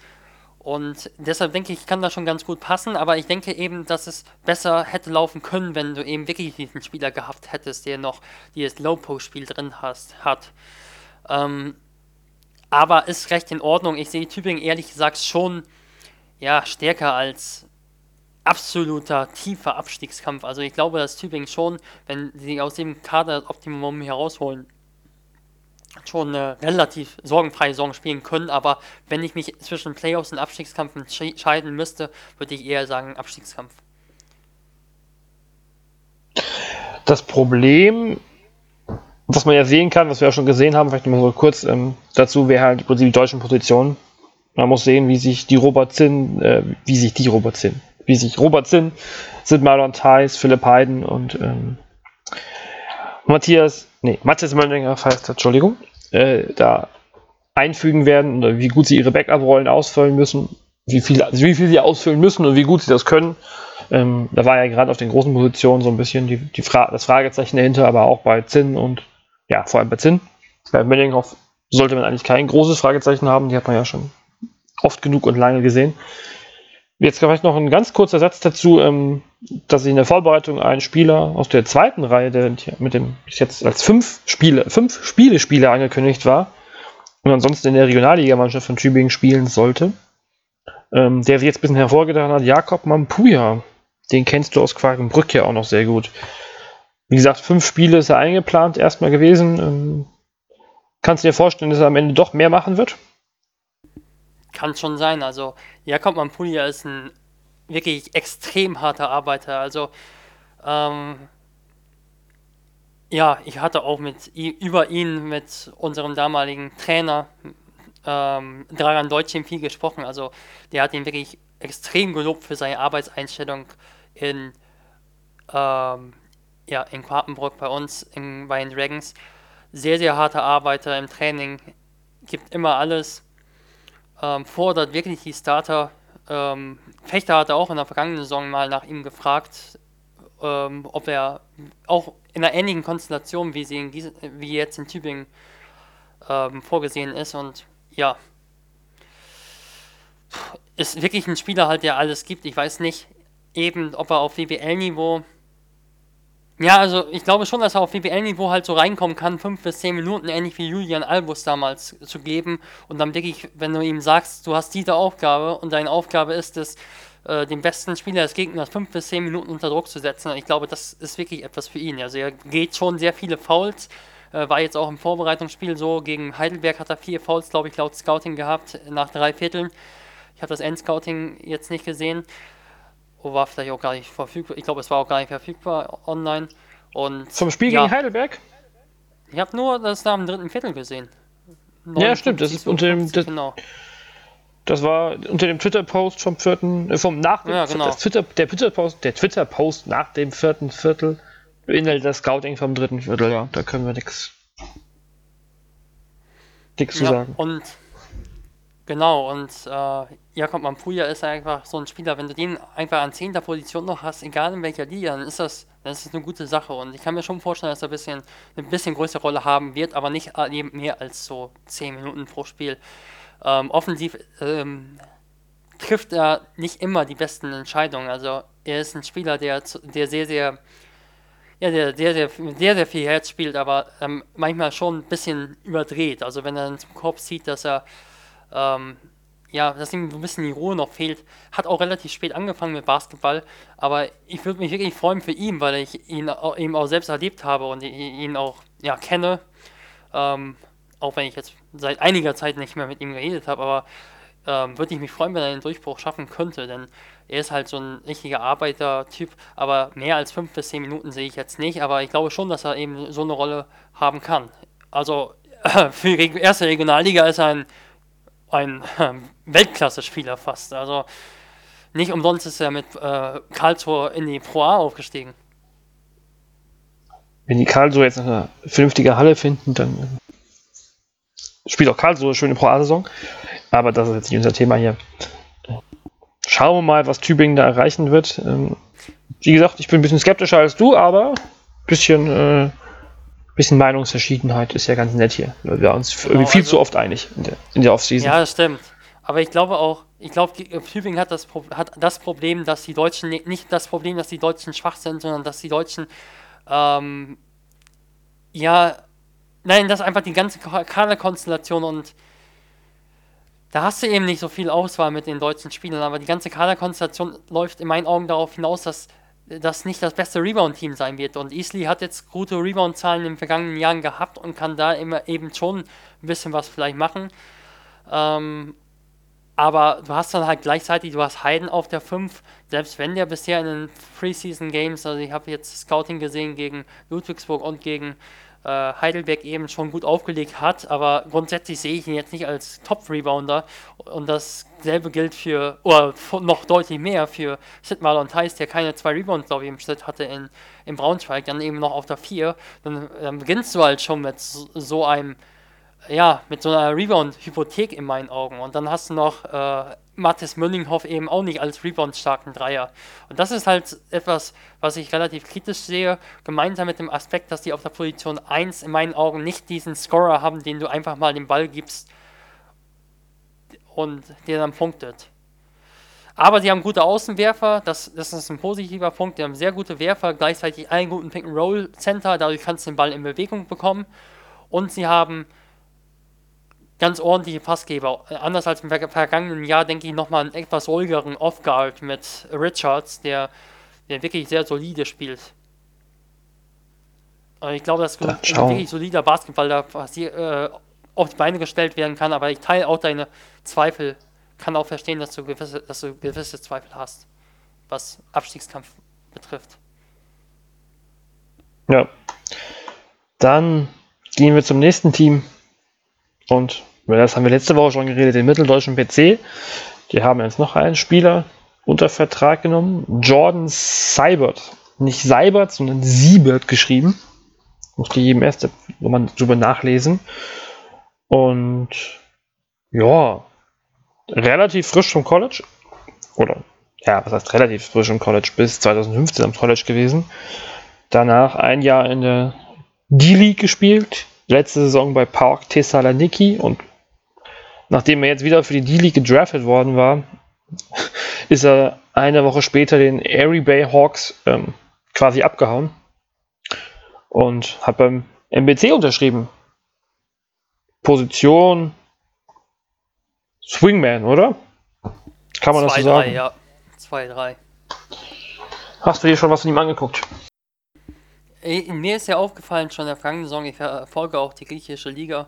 Und deshalb denke ich, kann das schon ganz gut passen, aber ich denke eben, dass es besser hätte laufen können, wenn du eben wirklich diesen Spieler gehabt hättest, der noch dieses Low-Post-Spiel drin hast, hat. Ähm, aber ist recht in Ordnung. Ich sehe Tübingen ehrlich gesagt schon ja, stärker als absoluter tiefer Abstiegskampf. Also ich glaube, dass Tübingen schon, wenn sie aus dem Kader das Optimum herausholen, schon eine relativ sorgenfreie Saison spielen können, aber wenn ich mich zwischen Playoffs und Abstiegskampf entscheiden müsste, würde ich eher sagen Abstiegskampf. Das Problem, was man ja sehen kann, was wir ja schon gesehen haben, vielleicht mal so kurz ähm, dazu, wäre halt im Prinzip die deutschen Positionen. Man muss sehen, wie sich die Robert Zinn, äh, wie sich die Robert Zinn, wie sich Robert Zinn, Sid Marlon Theis, Philipp Heiden und ähm, Matthias, nee, Matthias Möllinger heißt, Entschuldigung, äh, da einfügen werden oder wie gut sie ihre Backup-Rollen ausfüllen müssen, wie viel, also wie viel sie ausfüllen müssen und wie gut sie das können. Ähm, da war ja gerade auf den großen Positionen so ein bisschen die, die Fra das Fragezeichen dahinter, aber auch bei Zinn und ja, vor allem bei Zinn. Bei Mellinghoff sollte man eigentlich kein großes Fragezeichen haben, die hat man ja schon oft genug und lange gesehen. Jetzt vielleicht noch ein ganz kurzer Satz dazu, ähm, dass ich in der Vorbereitung einen Spieler aus der zweiten Reihe, der mit dem bis jetzt als fünf Spiele, fünf Spiele-Spieler angekündigt war und ansonsten in der Regionalligamannschaft von Tübingen spielen sollte, ähm, der sich jetzt ein bisschen hervorgetan hat, Jakob Mampuja. Den kennst du aus Quakenbrück ja auch noch sehr gut. Wie gesagt, fünf Spiele ist er eingeplant erstmal gewesen. Ähm, kannst du dir vorstellen, dass er am Ende doch mehr machen wird? Kann schon sein. Also Jakob Mampulia ist ein wirklich extrem harter Arbeiter. Also ähm, ja, ich hatte auch mit über ihn mit unserem damaligen Trainer ähm, Dragan Deutschem viel gesprochen. Also der hat ihn wirklich extrem gelobt für seine Arbeitseinstellung in ähm, ja, in Quapenbrück bei uns in, bei den Dragons. Sehr, sehr harter Arbeiter im Training, gibt immer alles ähm, fordert wirklich die Starter. Ähm, Fechter hatte auch in der vergangenen Saison mal nach ihm gefragt, ähm, ob er auch in einer ähnlichen Konstellation, wie sie in wie jetzt in Tübingen ähm, vorgesehen ist. Und ja, ist wirklich ein Spieler halt, der alles gibt. Ich weiß nicht eben, ob er auf WBL-Niveau ja, also ich glaube schon, dass er auf WBL-Niveau halt so reinkommen kann, 5 bis 10 Minuten, ähnlich wie Julian Albus damals zu geben. Und dann wirklich, wenn du ihm sagst, du hast diese Aufgabe und deine Aufgabe ist es, äh, den besten Spieler des Gegners 5 bis 10 Minuten unter Druck zu setzen. Ich glaube, das ist wirklich etwas für ihn. Also er geht schon sehr viele Fouls. Äh, war jetzt auch im Vorbereitungsspiel so. Gegen Heidelberg hat er vier Fouls, glaube ich, laut Scouting gehabt, nach drei Vierteln. Ich habe das Endscouting jetzt nicht gesehen war vielleicht auch gar nicht verfügbar. Ich glaube, es war auch gar nicht verfügbar online. Und Zum Spiel ja, gegen Heidelberg? Ich habe nur das da im dritten Viertel gesehen. Ja, stimmt. Das ist unter dem. Das, genau. Das war unter dem Twitter-Post vom vierten, äh, vom nach dem, ja, genau. Twitter, der Twitter-Post, der Twitter-Post nach dem vierten Viertel beinhaltet das Scouting vom dritten Viertel. Ja, da können wir nichts nichts zu sagen. Und Genau, und äh, Jakob Mampuja ist einfach so ein Spieler, wenn du den einfach an 10. Position noch hast, egal in welcher Liga, dann ist das, dann ist das eine gute Sache. Und ich kann mir schon vorstellen, dass er ein bisschen, eine bisschen größere Rolle haben wird, aber nicht mehr als so 10 Minuten pro Spiel. Ähm, offensiv ähm, trifft er nicht immer die besten Entscheidungen. Also er ist ein Spieler, der, der sehr, sehr ja, der sehr, sehr, sehr, sehr viel Herz spielt, aber ähm, manchmal schon ein bisschen überdreht. Also wenn er dann zum Korb zieht, dass er ähm, ja, dass ihm ein bisschen die Ruhe noch fehlt. Hat auch relativ spät angefangen mit Basketball, aber ich würde mich wirklich freuen für ihn, weil ich ihn eben auch selbst erlebt habe und ihn auch ja, kenne. Ähm, auch wenn ich jetzt seit einiger Zeit nicht mehr mit ihm geredet habe, aber ähm, würde ich mich freuen, wenn er den Durchbruch schaffen könnte, denn er ist halt so ein richtiger Arbeitertyp, aber mehr als fünf bis zehn Minuten sehe ich jetzt nicht, aber ich glaube schon, dass er eben so eine Rolle haben kann. Also [CLEARS THROAT] für die erste Regionalliga ist er ein ein äh, Weltklasse-Spieler fast. Also nicht umsonst ist er mit äh, Karlsruhe in die Pro A aufgestiegen. Wenn die Karlsruhe jetzt eine vernünftige Halle finden, dann äh, spielt auch Karlsruhe schöne Pro A-Saison. Aber das ist jetzt nicht unser Thema hier. Schauen wir mal, was Tübingen da erreichen wird. Ähm, wie gesagt, ich bin ein bisschen skeptischer als du, aber ein bisschen, äh, bisschen Meinungsverschiedenheit ist ja ganz nett hier. Wir waren uns genau, viel also, zu oft einig in der, in der Offseason. Ja, das stimmt. Aber ich glaube auch, ich glaube, Tübingen hat das, hat das Problem, dass die Deutschen nicht das Problem, dass die Deutschen schwach sind, sondern dass die Deutschen ähm, ja, nein, das ist einfach die ganze Kaderkonstellation und da hast du eben nicht so viel Auswahl mit den deutschen Spielern, aber die ganze Kaderkonstellation läuft in meinen Augen darauf hinaus, dass das nicht das beste Rebound-Team sein wird. Und Easley hat jetzt gute Rebound-Zahlen in den vergangenen Jahren gehabt und kann da immer eben schon ein bisschen was vielleicht machen. Ähm, aber du hast dann halt gleichzeitig, du hast Heiden auf der 5, selbst wenn der bisher in den Preseason Games, also ich habe jetzt Scouting gesehen gegen Ludwigsburg und gegen Heidelberg eben schon gut aufgelegt hat, aber grundsätzlich sehe ich ihn jetzt nicht als Top-Rebounder und dasselbe gilt für, oder noch deutlich mehr für Sidmal und Theis, der keine zwei Rebounds, glaube ich, im Schnitt hatte in, in Braunschweig, dann eben noch auf der 4, dann, dann beginnst du halt schon mit so, so einem ja, mit so einer Rebound-Hypothek in meinen Augen. Und dann hast du noch äh, Mathis Müllinghoff eben auch nicht als Rebound-starken Dreier. Und das ist halt etwas, was ich relativ kritisch sehe, gemeinsam mit dem Aspekt, dass die auf der Position 1 in meinen Augen nicht diesen Scorer haben, den du einfach mal den Ball gibst und der dann punktet. Aber sie haben gute Außenwerfer, das, das ist ein positiver Punkt. Die haben sehr gute Werfer, gleichzeitig einen guten Pick-and-Roll-Center, dadurch kannst du den Ball in Bewegung bekommen. Und sie haben ganz ordentliche Passgeber. Anders als im vergangenen Jahr denke ich nochmal einen etwas ruhigeren Off-Guard mit Richards, der, der wirklich sehr solide spielt. Und ich glaube, dass ein wirklich solider Basketball da äh, auf die Beine gestellt werden kann, aber ich teile auch deine Zweifel, kann auch verstehen, dass du gewisse, dass du gewisse Zweifel hast, was Abstiegskampf betrifft. Ja. Dann gehen wir zum nächsten Team. Und über das haben wir letzte Woche schon geredet, den mitteldeutschen PC. Die haben jetzt noch einen Spieler unter Vertrag genommen, Jordan Seibert. Nicht Seibert, sondern Siebert geschrieben. Musste jedem erst man drüber nachlesen. Und ja, relativ frisch vom College. Oder ja, was heißt relativ frisch im College? Bis 2015 am College gewesen. Danach ein Jahr in der D-League gespielt. Letzte Saison bei Park Thessaloniki und nachdem er jetzt wieder für die D-League gedraftet worden war, [LAUGHS] ist er eine Woche später den Airy Bay Hawks ähm, quasi abgehauen und hat beim MBC unterschrieben. Position Swingman, oder? Kann man zwei, das so sagen? Drei, ja. 2, 3. Hast du dir schon was von ihm angeguckt? Mir ist ja aufgefallen, schon in der vergangenen Saison, ich verfolge auch die griechische Liga,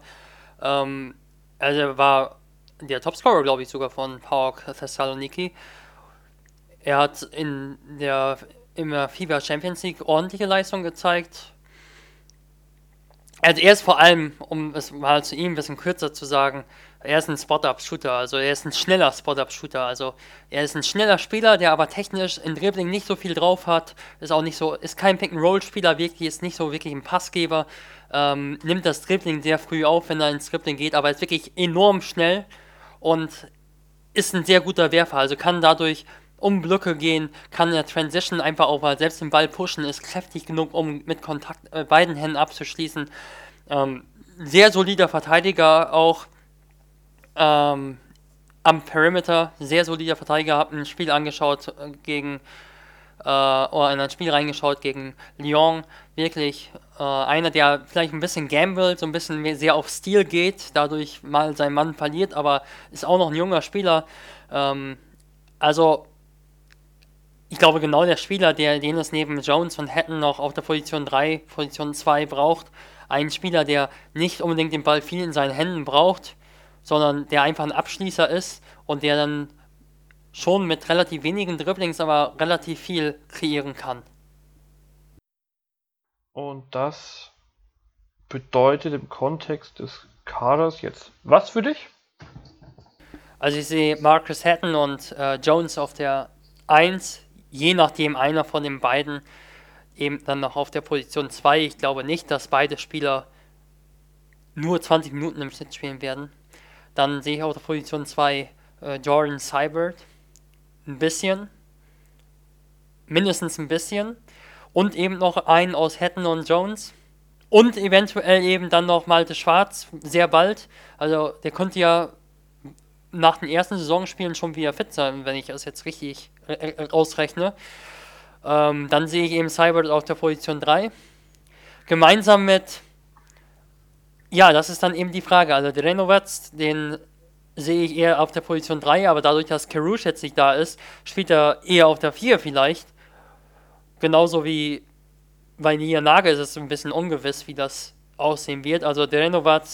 ähm, also er war der Topscorer, glaube ich, sogar von PAOK Thessaloniki. Er hat in der im FIBA Champions League ordentliche Leistung gezeigt. Also er ist vor allem, um es mal zu ihm ein bisschen kürzer zu sagen, er ist ein Spot-Up-Shooter, also er ist ein schneller Spot-Up-Shooter, also er ist ein schneller Spieler, der aber technisch in Dribbling nicht so viel drauf hat, ist auch nicht so, ist kein Pick-and-Roll-Spieler, wirklich, ist nicht so wirklich ein Passgeber, ähm, nimmt das Dribbling sehr früh auf, wenn er ins Dribbling geht, aber ist wirklich enorm schnell und ist ein sehr guter Werfer, also kann dadurch um Blöcke gehen, kann in der Transition einfach auch mal selbst den Ball pushen, ist kräftig genug, um mit Kontakt äh, beiden Händen abzuschließen. Ähm, sehr solider Verteidiger auch ähm, am Perimeter, sehr solider Verteidiger, habe ein Spiel angeschaut äh, gegen äh, oder in ein Spiel reingeschaut gegen Lyon. Wirklich äh, einer, der vielleicht ein bisschen gambelt, so ein bisschen sehr auf Stil geht, dadurch mal seinen Mann verliert, aber ist auch noch ein junger Spieler. Ähm, also, ich glaube, genau der Spieler, der, den es neben Jones und Hatton noch auf der Position 3, Position 2 braucht. Ein Spieler, der nicht unbedingt den Ball viel in seinen Händen braucht, sondern der einfach ein Abschließer ist und der dann schon mit relativ wenigen Dribblings aber relativ viel kreieren kann. Und das bedeutet im Kontext des Kaders jetzt was für dich? Also ich sehe Marcus Hatton und äh, Jones auf der 1, je nachdem einer von den beiden eben dann noch auf der Position 2. Ich glaube nicht, dass beide Spieler nur 20 Minuten im Schnitt spielen werden. Dann sehe ich auf der Position 2 äh, Jordan Seibert ein bisschen. Mindestens ein bisschen. Und eben noch einen aus Hatton und Jones. Und eventuell eben dann noch Malte Schwarz, sehr bald. Also der könnte ja nach den ersten Saisonspielen schon wieder fit sein, wenn ich das jetzt richtig ausrechne. Ähm, dann sehe ich eben Cybert auf der Position 3. Gemeinsam mit, ja, das ist dann eben die Frage. Also der Renovac, den sehe ich eher auf der Position 3, aber dadurch, dass Carouche jetzt nicht da ist, spielt er eher auf der 4 vielleicht. Genauso wie bei Nianage ist es ein bisschen ungewiss, wie das aussehen wird. Also der Renovac,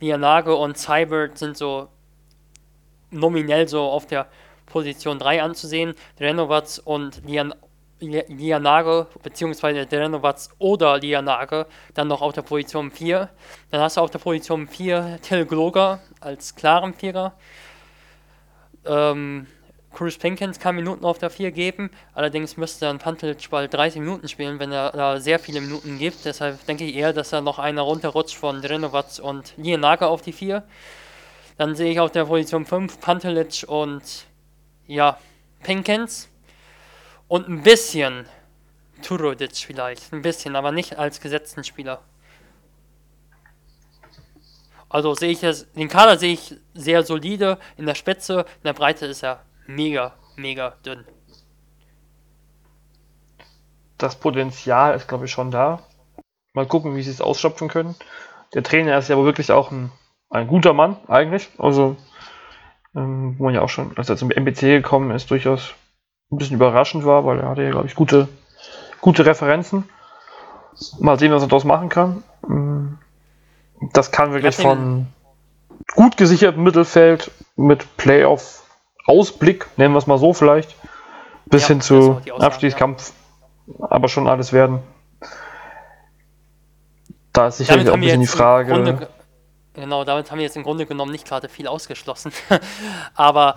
Nianage und Cybert sind so nominell so auf der Position 3 anzusehen. Renovac und Lian Lianage, beziehungsweise Renovac oder Lianage, dann noch auf der Position 4. Dann hast du auf der Position 4 Till Gloger als klaren Vierer. Ähm, Chris Pinkins kann Minuten auf der 4 geben, allerdings müsste dann Pantelic bald 30 Minuten spielen, wenn er da sehr viele Minuten gibt. Deshalb denke ich eher, dass er noch einer runterrutscht von Renovac und Lianage auf die 4. Dann sehe ich auf der Position 5 Pantelic und ja, Pinkins. Und ein bisschen Turodic vielleicht. Ein bisschen, aber nicht als gesetzten Spieler. Also sehe ich das, den Kader sehe ich sehr solide. In der Spitze, in der Breite ist er mega, mega dünn. Das Potenzial ist, glaube ich, schon da. Mal gucken, wie sie es ausschöpfen können. Der Trainer ist ja aber wirklich auch ein ein guter Mann eigentlich. Also, ähm, wo man ja auch schon, als er zum MBC gekommen ist, durchaus ein bisschen überraschend war, weil er hatte ja, glaube ich, gute, gute Referenzen. Mal sehen, was er daraus machen kann. Mm, das kann wirklich von gut gesichertem Mittelfeld mit Playoff-Ausblick, nennen wir es mal so vielleicht, bis ja, hin zu Abstiegskampf, ja. aber schon alles werden. Da ist sicherlich auch ein bisschen die Frage. Grunde, Genau, damit haben wir jetzt im Grunde genommen nicht gerade viel ausgeschlossen. [LAUGHS] aber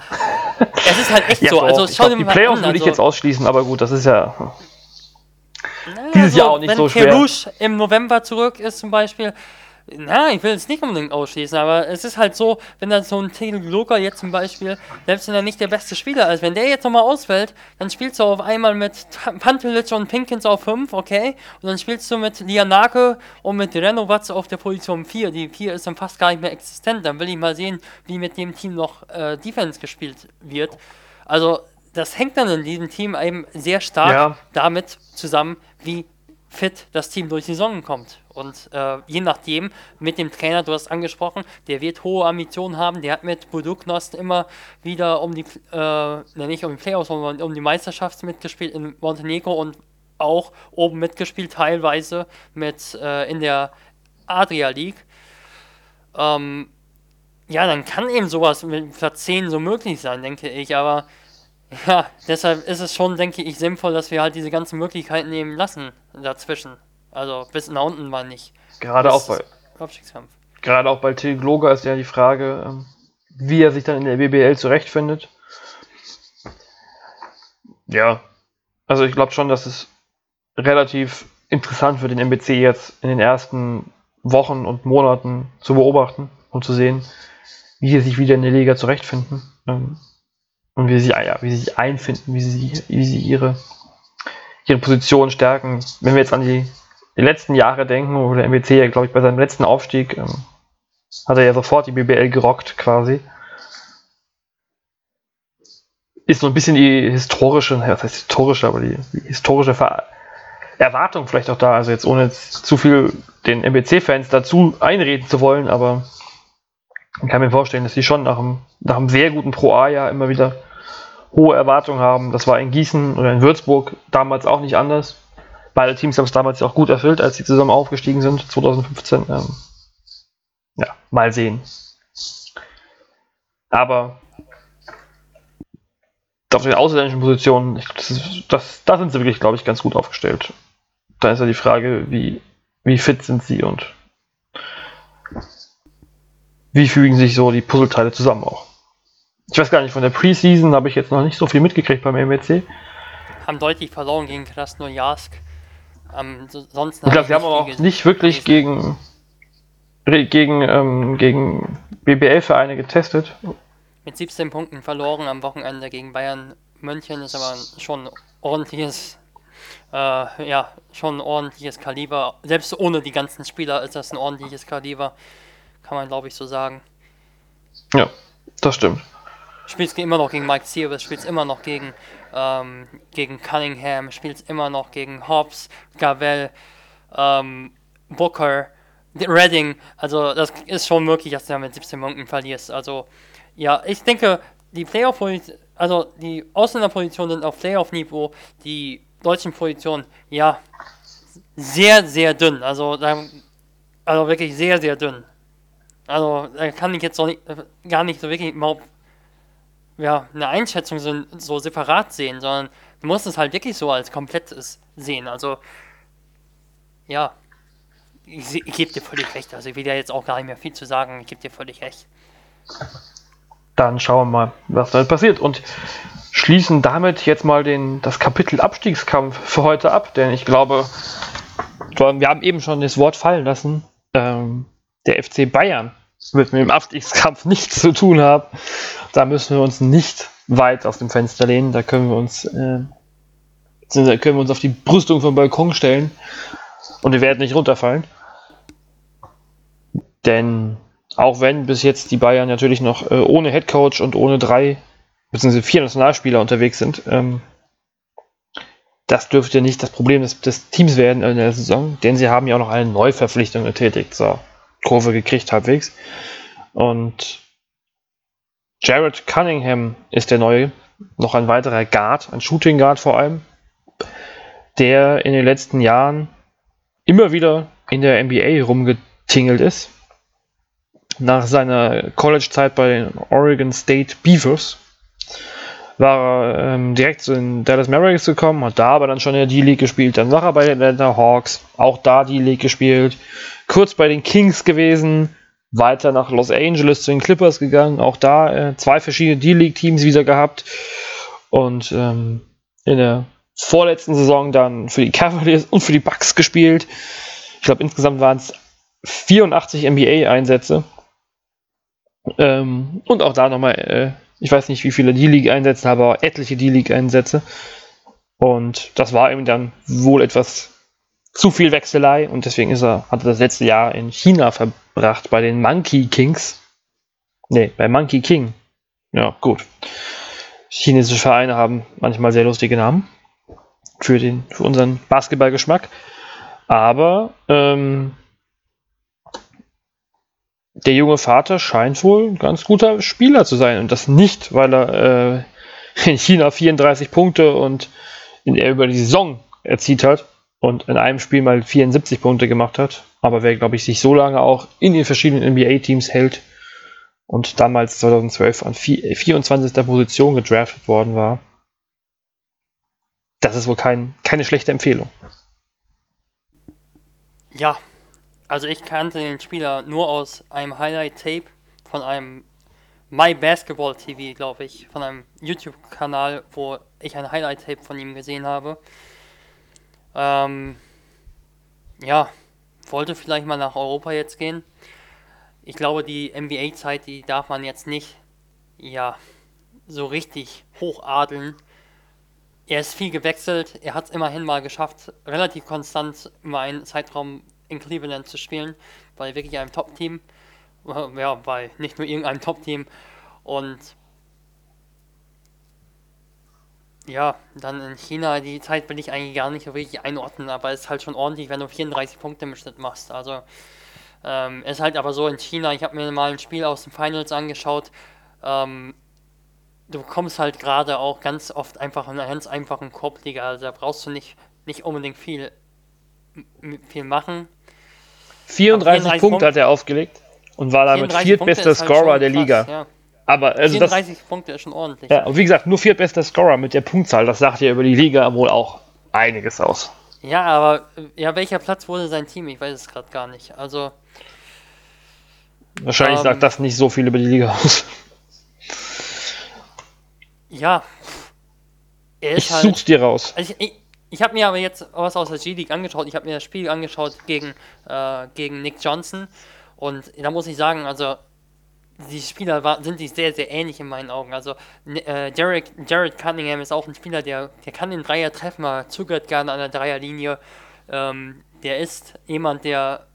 es ist halt echt [LAUGHS] ja, so. Also, ich glaub, die Playoffs würde ich also jetzt ausschließen, aber gut, das ist ja naja, dieses also, Jahr auch nicht so schwer. Wenn Kerouche im November zurück ist zum Beispiel, na, ich will es nicht unbedingt ausschließen, aber es ist halt so, wenn dann so ein Tegel Luka jetzt zum Beispiel, selbst wenn er nicht der beste Spieler ist, wenn der jetzt nochmal ausfällt, dann spielst du auf einmal mit Pantelic und Pinkins auf 5, okay? Und dann spielst du mit Lianake und mit Renovatz auf der Position 4. Die 4 ist dann fast gar nicht mehr existent. Dann will ich mal sehen, wie mit dem Team noch äh, Defense gespielt wird. Also, das hängt dann in diesem Team eben sehr stark ja. damit zusammen, wie fit das Team durch die Saison kommt. Und äh, je nachdem, mit dem Trainer, du hast angesprochen, der wird hohe Ambitionen haben. Der hat mit Buduknost immer wieder um die, äh, nicht um die Playoffs, sondern um die Meisterschaft mitgespielt in Montenegro und auch oben mitgespielt, teilweise mit äh, in der Adria League. Ähm, ja, dann kann eben sowas mit Platz 10 so möglich sein, denke ich. Aber ja, deshalb ist es schon, denke ich, sinnvoll, dass wir halt diese ganzen Möglichkeiten eben lassen dazwischen. Also bis nach unten mal nicht. Gerade auch bei Abstiegskampf. Gerade auch bei Till Gloger ist ja die Frage, ähm, wie er sich dann in der BBL zurechtfindet. Ja, also ich glaube schon, dass es relativ interessant für den MBC jetzt in den ersten Wochen und Monaten zu beobachten und zu sehen, wie sie sich wieder in der Liga zurechtfinden ähm, und wie sie, ja, wie sie sich einfinden, wie sie, wie sie ihre, ihre Position stärken. Wenn wir jetzt an die die letzten Jahre denken, wo der MBC ja, glaube ich, bei seinem letzten Aufstieg ähm, hat er ja sofort die BBL gerockt quasi. Ist so ein bisschen die historische, was heißt historische, aber die, die historische Ver Erwartung vielleicht auch da. Also jetzt ohne jetzt zu viel den MBC-Fans dazu einreden zu wollen, aber ich kann mir vorstellen, dass sie schon nach einem, nach einem sehr guten Pro-A-Jahr immer wieder hohe Erwartungen haben. Das war in Gießen oder in Würzburg damals auch nicht anders. Beide Teams haben es damals auch gut erfüllt, als sie zusammen aufgestiegen sind, 2015. Ähm, ja, mal sehen. Aber auf den ausländischen Positionen, das, da sind sie wirklich, glaube ich, ganz gut aufgestellt. Da ist ja die Frage, wie, wie fit sind sie und wie fügen sich so die Puzzleteile zusammen auch. Ich weiß gar nicht, von der Preseason habe ich jetzt noch nicht so viel mitgekriegt beim MWC. Haben deutlich verloren gegen Krasnojarsk. Ähm, sonst ich glaube, sie haben aber auch nicht wirklich gegen, gegen, ähm, gegen BBL-Vereine getestet. Mit 17 Punkten verloren am Wochenende gegen Bayern München ist aber schon ordentliches äh, ja, schon ein ordentliches Kaliber. Selbst ohne die ganzen Spieler ist das ein ordentliches Kaliber. Kann man, glaube ich, so sagen. Ja, das stimmt. Spielst immer noch gegen Mike Sears, spielst immer noch gegen, ähm, gegen Cunningham, spielst immer noch gegen Hobbs, Gavel, ähm, Booker, Redding. Also, das ist schon möglich, dass du da mit 17 Punkten verlierst. Also, ja, ich denke, die Playoff, also die Ausländerpositionen sind auf Playoff-Niveau, die deutschen Positionen, ja, sehr, sehr dünn. Also, da, also wirklich sehr, sehr dünn. Also, da kann ich jetzt noch nicht, gar nicht so wirklich überhaupt ja, eine Einschätzung so, so separat sehen, sondern du musst es halt wirklich so als komplettes sehen. Also, ja, ich, ich gebe dir völlig recht. Also, ich will ja jetzt auch gar nicht mehr viel zu sagen. Ich gebe dir völlig recht. Dann schauen wir mal, was da passiert. Und schließen damit jetzt mal den, das Kapitel Abstiegskampf für heute ab, denn ich glaube, wir haben eben schon das Wort fallen lassen. Ähm, der FC Bayern mit dem Abstiegskampf nichts zu tun haben. Da müssen wir uns nicht weit aus dem Fenster lehnen. Da können wir uns, äh, können wir uns auf die Brüstung vom Balkon stellen und wir werden nicht runterfallen. Denn auch wenn bis jetzt die Bayern natürlich noch äh, ohne Headcoach und ohne drei bzw. vier Nationalspieler unterwegs sind, ähm, das dürfte nicht das Problem des, des, Teams werden in der Saison, denn sie haben ja auch noch eine Neuverpflichtung getätigt. So, Kurve gekriegt halbwegs. Und Jared Cunningham ist der neue, noch ein weiterer Guard, ein Shooting Guard vor allem, der in den letzten Jahren immer wieder in der NBA rumgetingelt ist. Nach seiner College-Zeit bei den Oregon State Beavers war er ähm, direkt zu den Dallas Mavericks gekommen, hat da aber dann schon in der D-League gespielt. Dann war er bei den Atlanta Hawks, auch da D-League gespielt. Kurz bei den Kings gewesen, weiter nach Los Angeles zu den Clippers gegangen, auch da äh, zwei verschiedene D-League-Teams wieder gehabt. Und ähm, in der vorletzten Saison dann für die Cavaliers und für die Bucks gespielt. Ich glaube, insgesamt waren es 84 NBA-Einsätze. Ähm, und auch da nochmal äh, ich weiß nicht, wie viele D-League-Einsätze, aber etliche D-League-Einsätze. Und das war ihm dann wohl etwas zu viel Wechselei und deswegen ist er, hat er das letzte Jahr in China verbracht bei den Monkey Kings. Ne, bei Monkey King. Ja, gut. Chinesische Vereine haben manchmal sehr lustige Namen für, den, für unseren Basketballgeschmack. Aber ähm, der junge Vater scheint wohl ein ganz guter Spieler zu sein. Und das nicht, weil er äh, in China 34 Punkte und in, er über die Saison erzielt hat und in einem Spiel mal 74 Punkte gemacht hat. Aber wer, glaube ich, sich so lange auch in den verschiedenen NBA-Teams hält und damals 2012 an 24. Position gedraftet worden war, das ist wohl kein, keine schlechte Empfehlung. Ja, also ich kannte den Spieler nur aus einem Highlight-Tape von einem My Basketball TV, glaube ich, von einem YouTube-Kanal, wo ich ein Highlight-Tape von ihm gesehen habe. Ähm, ja, wollte vielleicht mal nach Europa jetzt gehen. Ich glaube, die NBA-Zeit, die darf man jetzt nicht, ja, so richtig hochadeln. Er ist viel gewechselt, er hat es immerhin mal geschafft, relativ konstant über einen Zeitraum in Cleveland zu spielen, bei wirklich einem Top-Team. Ja, bei nicht nur irgendeinem Top-Team. Und ja, dann in China, die Zeit will ich eigentlich gar nicht wirklich einordnen, aber es ist halt schon ordentlich, wenn du 34 Punkte im Schnitt machst. Also ähm, ist halt aber so in China, ich habe mir mal ein Spiel aus den Finals angeschaut, ähm, du bekommst halt gerade auch ganz oft einfach in einer ganz einfachen Korbliga, also da brauchst du nicht, nicht unbedingt viel, viel machen. 34 Punkte hat er aufgelegt und war damit viertbester halt Scorer der Liga. ja. Aber also 34 das, Punkte ist schon ordentlich. Ja, und wie gesagt, nur viertbester Scorer mit der Punktzahl, das sagt ja über die Liga wohl auch einiges aus. Ja, aber ja, welcher Platz wurde sein Team? Ich weiß es gerade gar nicht. Also wahrscheinlich ähm, sagt das nicht so viel über die Liga aus. Ja. ich halt, such's dir raus. Also ich, ich, ich habe mir aber jetzt was aus der G-League angeschaut. Ich habe mir das Spiel angeschaut gegen, äh, gegen Nick Johnson. Und da muss ich sagen, also die Spieler war, sind sich sehr, sehr ähnlich in meinen Augen. Also äh, Derek, Jared Cunningham ist auch ein Spieler, der, der kann den Dreier treffen, er zögert gerne an der Dreierlinie. Ähm, der ist jemand, der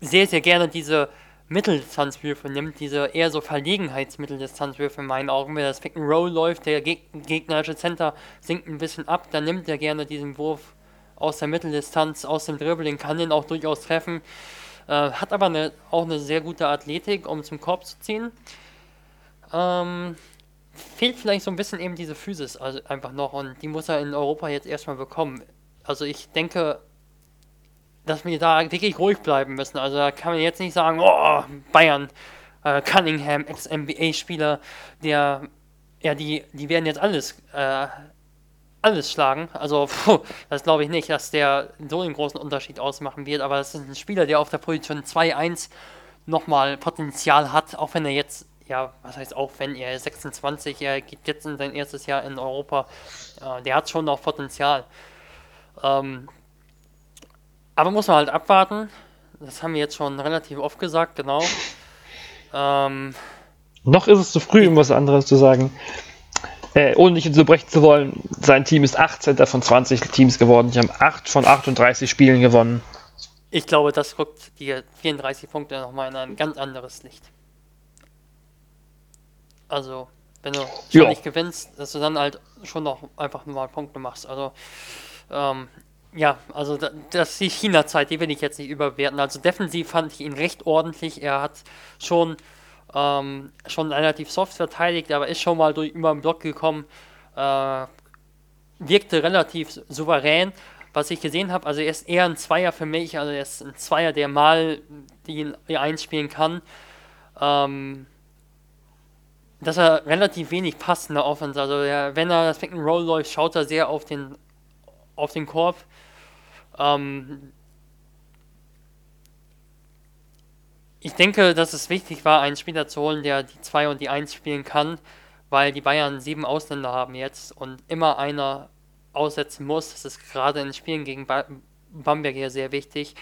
sehr, sehr gerne diese Mitteldistanzwürfe nimmt, diese eher so Verlegenheitsmitteldistanzwürfe in meinen Augen. Wenn das Pick and Roll läuft, der Geg gegnerische Center sinkt ein bisschen ab, dann nimmt er gerne diesen Wurf aus der Mitteldistanz, aus dem Dribbling, kann den auch durchaus treffen. Äh, hat aber eine, auch eine sehr gute Athletik, um zum Korb zu ziehen. Ähm, fehlt vielleicht so ein bisschen eben diese Physis also einfach noch und die muss er in Europa jetzt erstmal bekommen. Also ich denke, dass wir da wirklich ruhig bleiben müssen. Also da kann man jetzt nicht sagen, oh, Bayern, äh, Cunningham, Ex-NBA-Spieler, der, ja, die, die werden jetzt alles äh, alles schlagen. Also, [LAUGHS] puh, das glaube ich nicht, dass der so einen großen Unterschied ausmachen wird. Aber das ist ein Spieler, der auf der Position 2-1 nochmal Potenzial hat, auch wenn er jetzt, ja, was heißt auch, wenn er 26, er geht jetzt in sein erstes Jahr in Europa, äh, der hat schon noch Potenzial. Ähm, aber muss man halt abwarten. Das haben wir jetzt schon relativ oft gesagt, genau. [LAUGHS] Ähm, noch ist es zu früh, um was anderes zu sagen äh, ohne nicht unterbrechen zu wollen, sein Team ist 18. von 20 Teams geworden. Die haben 8 von 38 Spielen gewonnen. Ich glaube, das rückt die 34 Punkte nochmal in ein ganz anderes Licht. Also, wenn du schon nicht gewinnst, dass du dann halt schon noch einfach mal Punkte machst. Also, ähm, ja, also das ist die China-Zeit, die will ich jetzt nicht überwerten. Also defensiv fand ich ihn recht ordentlich. Er hat schon ähm, schon relativ soft verteidigt, aber ist schon mal durch, über den Block gekommen. Äh, wirkte relativ souverän, was ich gesehen habe. Also er ist eher ein Zweier für mich, also er ist ein Zweier, der mal die, die einspielen kann. Ähm, dass er relativ wenig passt in der Offense. Also er, wenn er das Pick and Roll läuft, schaut er sehr auf den, auf den Korb. Ähm, ich denke, dass es wichtig war, einen Spieler zu holen, der die 2 und die 1 spielen kann, weil die Bayern sieben Ausländer haben jetzt und immer einer aussetzen muss. Das ist gerade in Spielen gegen Bamberg hier sehr wichtig.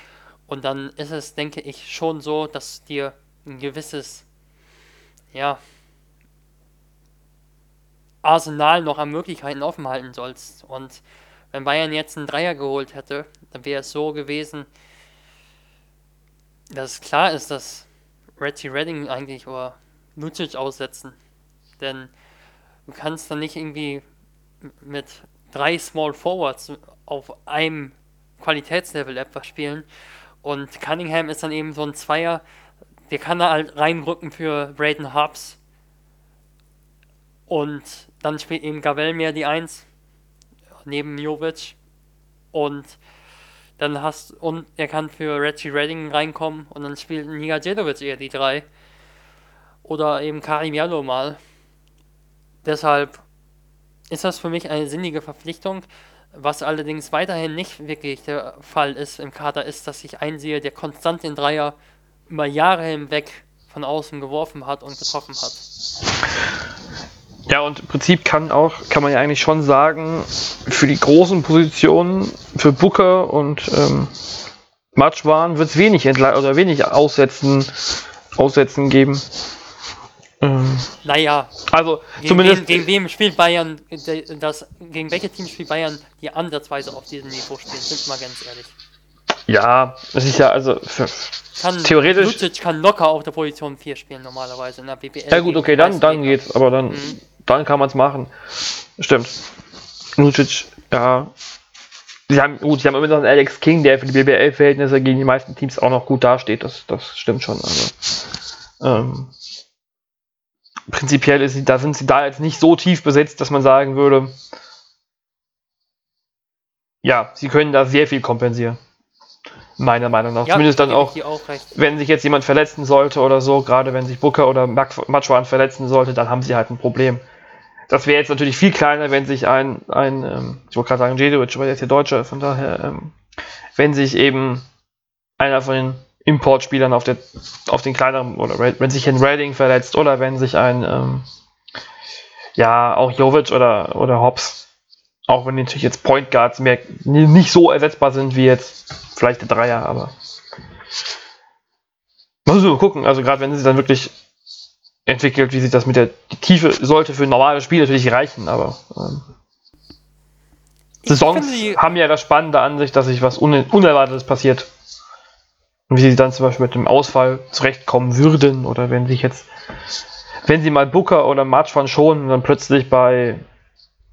Und dann ist es, denke ich, schon so, dass dir ein gewisses, ja, Arsenal noch an Möglichkeiten offen halten sollst. Und wenn Bayern jetzt einen Dreier geholt hätte, dann wäre es so gewesen, dass klar ist, dass Reggie Redding eigentlich oder Lucic aussetzen. Denn du kannst dann nicht irgendwie mit drei Small Forwards auf einem Qualitätslevel etwas spielen. Und Cunningham ist dann eben so ein Zweier, der kann da halt reinrücken für Braden Hobbs. Und dann spielt eben Gavel mehr die Eins neben Jovic. Und dann hast und er kann für Reggie Redding reinkommen und dann spielt Niga Djedovic eher die drei. Oder eben Karim Jallo mal. Deshalb ist das für mich eine sinnige Verpflichtung. Was allerdings weiterhin nicht wirklich der Fall ist im Kader, ist, dass ich einsehe, der konstant den Dreier über Jahre hinweg von außen geworfen hat und getroffen hat. Ja, und im Prinzip kann auch, kann man ja eigentlich schon sagen, für die großen Positionen, für Booker und ähm, Matschwan wird es wenig oder wenig Aussetzen, Aussetzen geben. Ähm, naja, also gegen zumindest. Wen, gegen wem spielt Bayern, das, gegen welche Teams spielt Bayern, die ansatzweise auf diesem Niveau spielen, sind wir mal ganz ehrlich. Ja, das ist ja also kann, theoretisch. Lucic kann locker auf der Position 4 spielen normalerweise in der BBL. Ja gut, okay, dann, dann geht's, aber dann. Mhm dann kann man es machen. Stimmt. Lucic, ja. Sie haben, gut, sie haben immer noch einen Alex King, der für die BBL-Verhältnisse gegen die meisten Teams auch noch gut dasteht. Das, das stimmt schon. Also, ähm, prinzipiell ist da sind sie da jetzt nicht so tief besetzt, dass man sagen würde, ja, sie können da sehr viel kompensieren. Meiner Meinung nach. Ja, Zumindest dann auch, auch wenn sich jetzt jemand verletzen sollte oder so, gerade wenn sich Booker oder Matschwan verletzen sollte, dann haben sie halt ein Problem. Das wäre jetzt natürlich viel kleiner, wenn sich ein, ein ähm, ich wollte gerade sagen Jedovic, aber der ist ja Deutscher, von daher, ähm, wenn sich eben einer von den Importspielern auf, auf den kleineren, oder wenn sich ein Redding verletzt, oder wenn sich ein, ähm, ja, auch Jovic oder, oder Hobbs, auch wenn natürlich jetzt Point Guards mehr, nicht so ersetzbar sind wie jetzt vielleicht der Dreier, aber. Mal so gucken, also gerade wenn sie dann wirklich entwickelt, wie sich das mit der Tiefe sollte für ein normales Spiel natürlich reichen, aber ähm, Saisons haben ja das Spannende an sich, dass sich was Un Unerwartetes passiert. Und wie sie dann zum Beispiel mit dem Ausfall zurechtkommen würden oder wenn sich jetzt, wenn sie mal Booker oder Marchwan schonen, dann plötzlich bei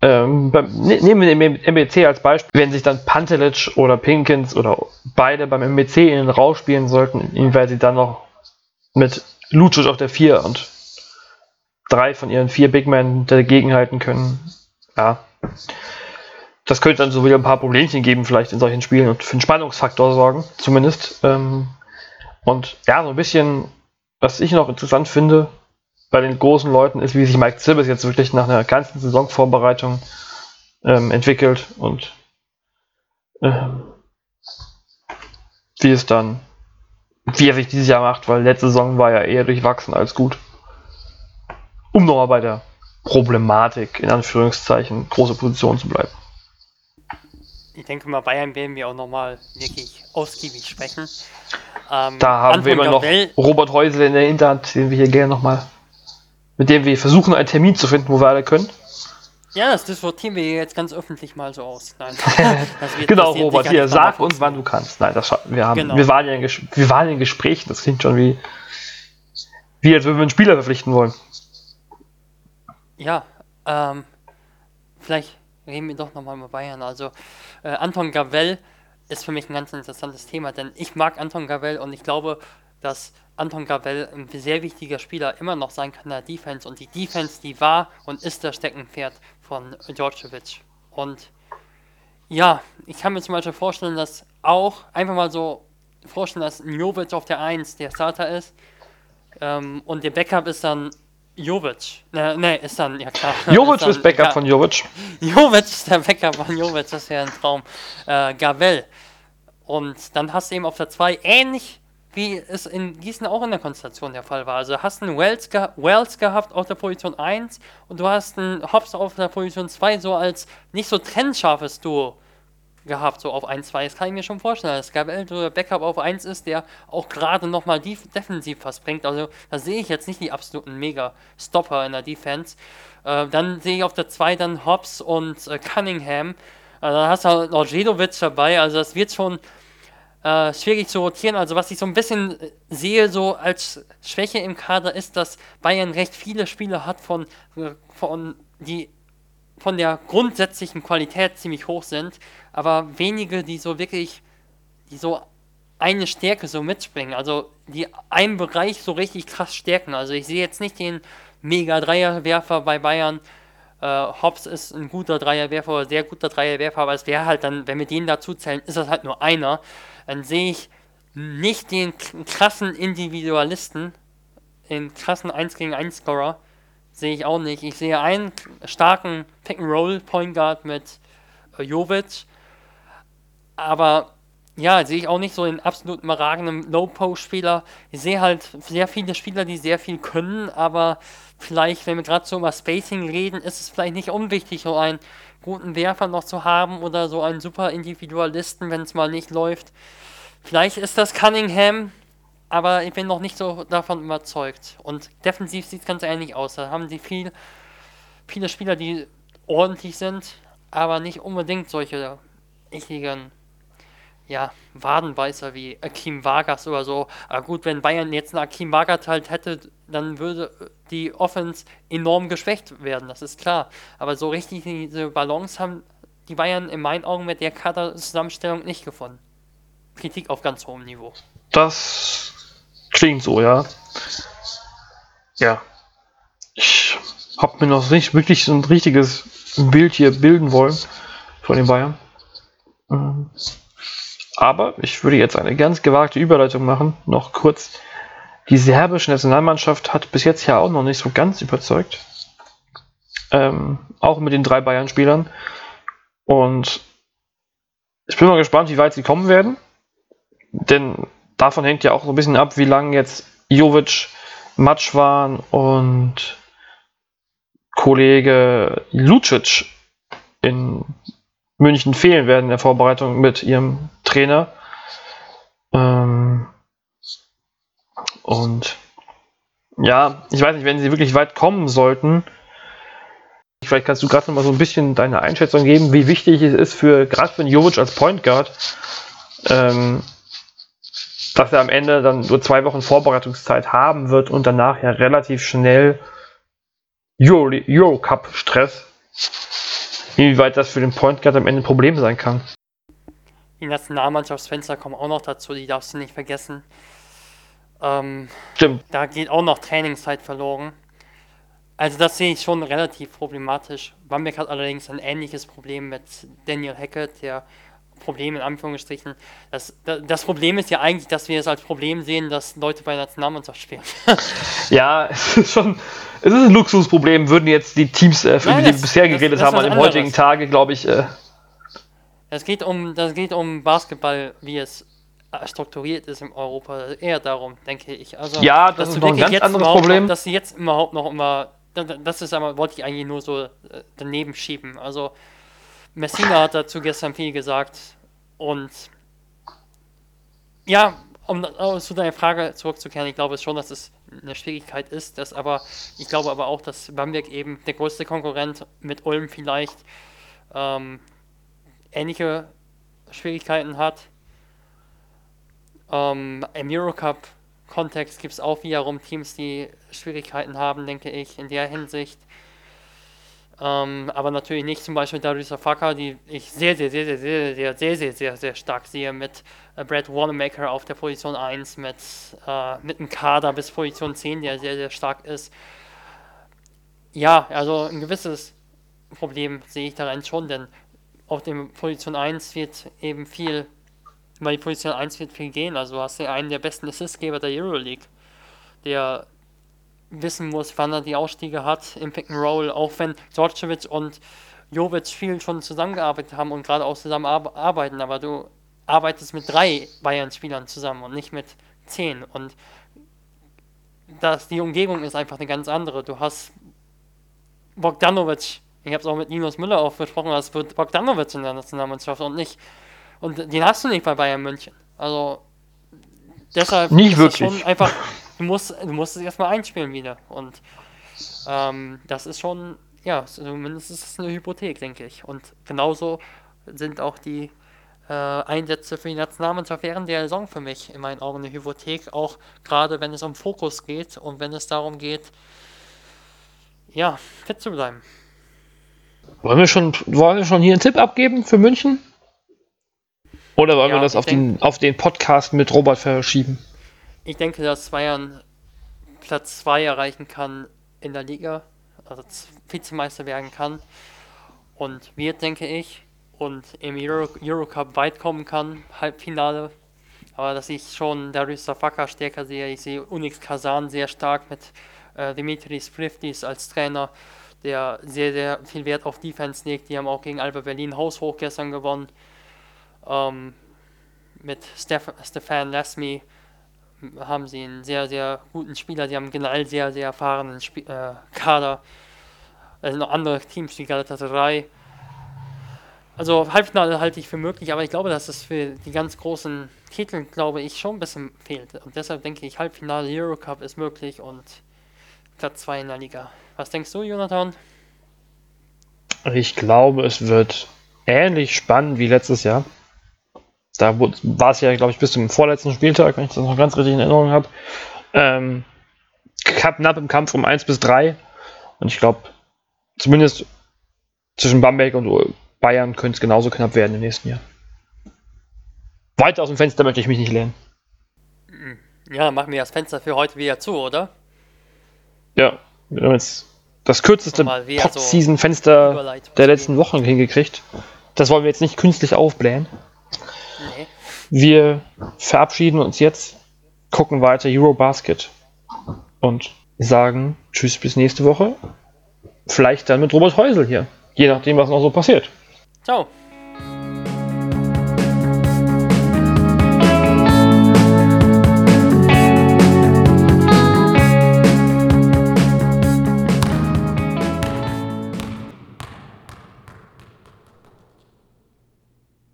ähm, beim, ne, nehmen wir den MBC als Beispiel, wenn sich dann Pantelic oder Pinkins oder beide beim MBC in den Rausch spielen sollten, inwieweit sie dann noch mit Lucic auf der 4 und drei von ihren vier Big Men dagegenhalten können. Ja. Das könnte dann so wieder ein paar Problemchen geben, vielleicht in solchen Spielen und für einen Spannungsfaktor sorgen, zumindest. Ähm, und ja, so ein bisschen, was ich noch interessant finde bei den großen Leuten, ist, wie sich Mike Zibbes jetzt wirklich nach einer ganzen Saisonvorbereitung ähm, entwickelt und ähm, wie es dann, wie er sich dieses Jahr macht, weil letzte Saison war ja eher durchwachsen als gut um nochmal bei der Problematik, in Anführungszeichen, große Position zu bleiben. Ich denke mal, Bayern werden wir auch nochmal wirklich ausgiebig sprechen. Ähm, da haben Anton wir immer noch Robert Häusel in der Hinterhand, den wir hier gerne nochmal, mit dem wir versuchen, einen Termin zu finden, wo wir alle können. Ja, das diskutieren wir jetzt ganz öffentlich mal so aus. Nein, [LAUGHS] genau, Robert, hier, sag uns, wann du kannst. Nein, das, wir, haben, genau. wir, waren ja in, wir waren in Gesprächen, das klingt schon wie, wie als würden wir einen Spieler verpflichten wollen. Ja, ähm, vielleicht reden wir doch nochmal über Bayern. Also, äh, Anton Gavel ist für mich ein ganz interessantes Thema, denn ich mag Anton Gavel und ich glaube, dass Anton Gavel ein sehr wichtiger Spieler immer noch sein kann der Defense und die Defense, die war und ist das Steckenpferd von Djordjevic. Und ja, ich kann mir zum Beispiel vorstellen, dass auch einfach mal so vorstellen, dass Jovic auf der 1 der Starter ist ähm, und der Backup ist dann Jovic. Ne, ne, ist dann, ja klar. [LAUGHS] Jovic ist, ist Backup ja, von Jovic. Jovic ist der Backup von Jovic, das wäre ein Traum. Äh, Gavel. Und dann hast du eben auf der 2 ähnlich wie es in Gießen auch in der Konstellation der Fall war. Also hast du einen Wells, ge Wells gehabt auf der Position 1 und du hast einen Hobbs auf der Position 2 so als nicht so trennscharfes Duo gehabt, so auf 1, 2. Das kann ich mir schon vorstellen, dass Gabriel der Backup auf 1 ist, der auch gerade nochmal defensiv was bringt. Also da sehe ich jetzt nicht die absoluten Mega-Stopper in der Defense. Äh, dann sehe ich auf der 2 dann Hobbs und äh, Cunningham. Äh, dann hast du halt noch Jedovic dabei. Also das wird schon äh, schwierig zu rotieren. Also was ich so ein bisschen äh, sehe so als Schwäche im Kader ist, dass Bayern recht viele Spieler hat von, äh, von die von der grundsätzlichen Qualität ziemlich hoch sind, aber wenige, die so wirklich, die so eine Stärke so mitspringen, also die einen Bereich so richtig krass stärken. Also ich sehe jetzt nicht den mega Dreierwerfer bei Bayern. Äh, Hobbs ist ein guter Dreierwerfer, sehr guter Dreierwerfer, aber es wäre halt dann, wenn wir den dazu zählen, ist das halt nur einer. Dann sehe ich nicht den krassen Individualisten, den krassen 1 gegen 1 Scorer, sehe ich auch nicht. Ich sehe einen starken Pick-and-Roll-Point Guard mit äh, Jovic, aber ja, sehe ich auch nicht so den absolut überragenden Low-Post-Spieler. Ich sehe halt sehr viele Spieler, die sehr viel können, aber vielleicht, wenn wir gerade so über Spacing reden, ist es vielleicht nicht unwichtig, so einen guten Werfer noch zu haben oder so einen super Individualisten, wenn es mal nicht läuft. Vielleicht ist das Cunningham, aber ich bin noch nicht so davon überzeugt. Und defensiv sieht es ganz ähnlich aus. Da haben sie viel, viele Spieler, die ordentlich sind, aber nicht unbedingt solche richtigen ja, Wadenbeißer wie Akim Vargas oder so. Aber gut, wenn Bayern jetzt einen Akim Vargas halt hätte, dann würde die Offense enorm geschwächt werden, das ist klar. Aber so richtig diese Balance haben die Bayern in meinen Augen mit der Kader-Zusammenstellung nicht gefunden. Kritik auf ganz hohem Niveau. Das klingt so, ja. Ja. Ich habe mir noch nicht wirklich so ein richtiges Bild hier bilden wollen von den Bayern. Ähm, aber ich würde jetzt eine ganz gewagte Überleitung machen, noch kurz. Die serbische Nationalmannschaft hat bis jetzt ja auch noch nicht so ganz überzeugt. Ähm, auch mit den drei Bayern-Spielern. Und ich bin mal gespannt, wie weit sie kommen werden. Denn davon hängt ja auch so ein bisschen ab, wie lange jetzt Jovic, Matschwan und Kollege Lucic in München fehlen werden in der Vorbereitung mit ihrem Trainer. Ähm, und Ja, ich weiß nicht, wenn sie wirklich weit kommen sollten, vielleicht kannst du gerade noch mal so ein bisschen deine Einschätzung geben, wie wichtig es ist für gerade für Jovic als Point Guard, ähm, dass er am Ende dann nur zwei Wochen Vorbereitungszeit haben wird und danach ja relativ schnell Euro, Euro Cup Stress. Inwieweit das für den Point Guard am Ende ein Problem sein kann. Die Nationalmannschaftsfenster kommen auch noch dazu, die darfst du nicht vergessen. Ähm, Stimmt. Da geht auch noch Trainingszeit verloren. Also das sehe ich schon relativ problematisch. Bamberg hat allerdings ein ähnliches Problem mit Daniel Hackett, der Problem in Anführungsstrichen. Das, das Problem ist ja eigentlich, dass wir es als Problem sehen, dass Leute bei der Nationalmannschaft spielen. [LAUGHS] ja, es ist schon, es ist ein Luxusproblem, würden jetzt die Teams, äh, für Nein, die wir bisher geredet das, haben, an dem heutigen Tage, glaube ich. Äh, es geht um, das geht um Basketball, wie es äh, strukturiert ist in Europa. Eher darum, denke ich. Also, ja, das ist noch ein ganz anderes Problem. Noch, dass sie jetzt überhaupt noch immer, das ist aber, wollte ich eigentlich nur so äh, daneben schieben. Also, Messina hat dazu gestern viel gesagt und ja, um zu deiner Frage zurückzukehren, ich glaube schon, dass es eine Schwierigkeit ist, dass aber ich glaube aber auch, dass Bamberg eben der größte Konkurrent mit Ulm vielleicht ähm, ähnliche Schwierigkeiten hat. Ähm, Im Eurocup-Kontext gibt es auch wiederum Teams, die Schwierigkeiten haben, denke ich, in der Hinsicht. Ähm, aber natürlich nicht zum Beispiel Darius Afaka, die ich sehr, sehr, sehr, sehr, sehr, sehr, sehr, sehr, sehr, sehr stark sehe mit äh, Brad Wanamaker auf der Position 1, mit, äh, mit einem Kader bis Position 10, der sehr, sehr stark ist. Ja, also ein gewisses Problem sehe ich darin schon, denn auf dem Position 1 wird eben viel, über die Position 1 wird viel gehen. Also hast du einen der besten Assistgeber der Euroleague, der wissen muss, wann er die Ausstiege hat im Pick and Roll, auch wenn Djordjevic und Jovic viel schon zusammengearbeitet haben und gerade auch zusammen arbeiten, aber du arbeitest mit drei Bayern-Spielern zusammen und nicht mit zehn und das, die Umgebung ist einfach eine ganz andere. Du hast Bogdanovic, ich habe es auch mit Linus Müller auch besprochen, das wird Bogdanovic in der Nationalmannschaft und nicht, und den hast du nicht bei Bayern München. Also deshalb nicht ist wirklich. schon einfach [LAUGHS] du musst, du musst es erstmal einspielen wieder. Und ähm, das ist schon, ja, zumindest ist es eine Hypothek, denke ich. Und genauso sind auch die äh, Einsätze für die Nationalmannschaft während der Saison für mich in meinen Augen eine Hypothek, auch gerade wenn es um Fokus geht und wenn es darum geht, ja, fit zu bleiben. Wollen wir schon, wollen wir schon hier einen Tipp abgeben für München? Oder wollen ja, wir das auf den, auf den Podcast mit Robert verschieben? Ich denke, dass Bayern Platz 2 erreichen kann in der Liga, also Vizemeister werden kann und wird, denke ich, und im Euro Eurocup weit kommen kann, Halbfinale. Aber dass ich schon Darius Safaka stärker sehe, ich sehe Unix Kazan sehr stark mit äh, Dimitris Priftis als Trainer, der sehr, sehr viel Wert auf Defense legt. Die haben auch gegen Alba Berlin haushoch gestern gewonnen. Ähm, mit Steph Stefan Lasmi haben sie einen sehr, sehr guten Spieler. Sie haben generell sehr, sehr erfahrenen Sp äh, Kader. Also noch andere Teams wie Galatasaray. Also Halbfinale halte ich für möglich, aber ich glaube, dass es für die ganz großen Titel, glaube ich, schon ein bisschen fehlt. Und deshalb denke ich, Halbfinale Eurocup ist möglich und Platz 2 in der Liga. Was denkst du, Jonathan? Ich glaube, es wird ähnlich spannend wie letztes Jahr. Da war es ja, glaube ich, bis zum vorletzten Spieltag, wenn ich das noch ganz richtig in Erinnerung habe. Ähm, knapp im Kampf um 1 bis 3. Und ich glaube, zumindest zwischen Bamberg und Bayern könnte es genauso knapp werden im nächsten Jahr. Weiter aus dem Fenster möchte ich mich nicht lehnen. Ja, machen wir das Fenster für heute wieder zu, oder? Ja, wir haben jetzt das kürzeste Pod-Season-Fenster so der letzten Wochen hingekriegt. Das wollen wir jetzt nicht künstlich aufblähen. Wir verabschieden uns jetzt, gucken weiter Eurobasket und sagen Tschüss bis nächste Woche. Vielleicht dann mit Robert Häusel hier. Je nachdem, was noch so passiert. Ciao.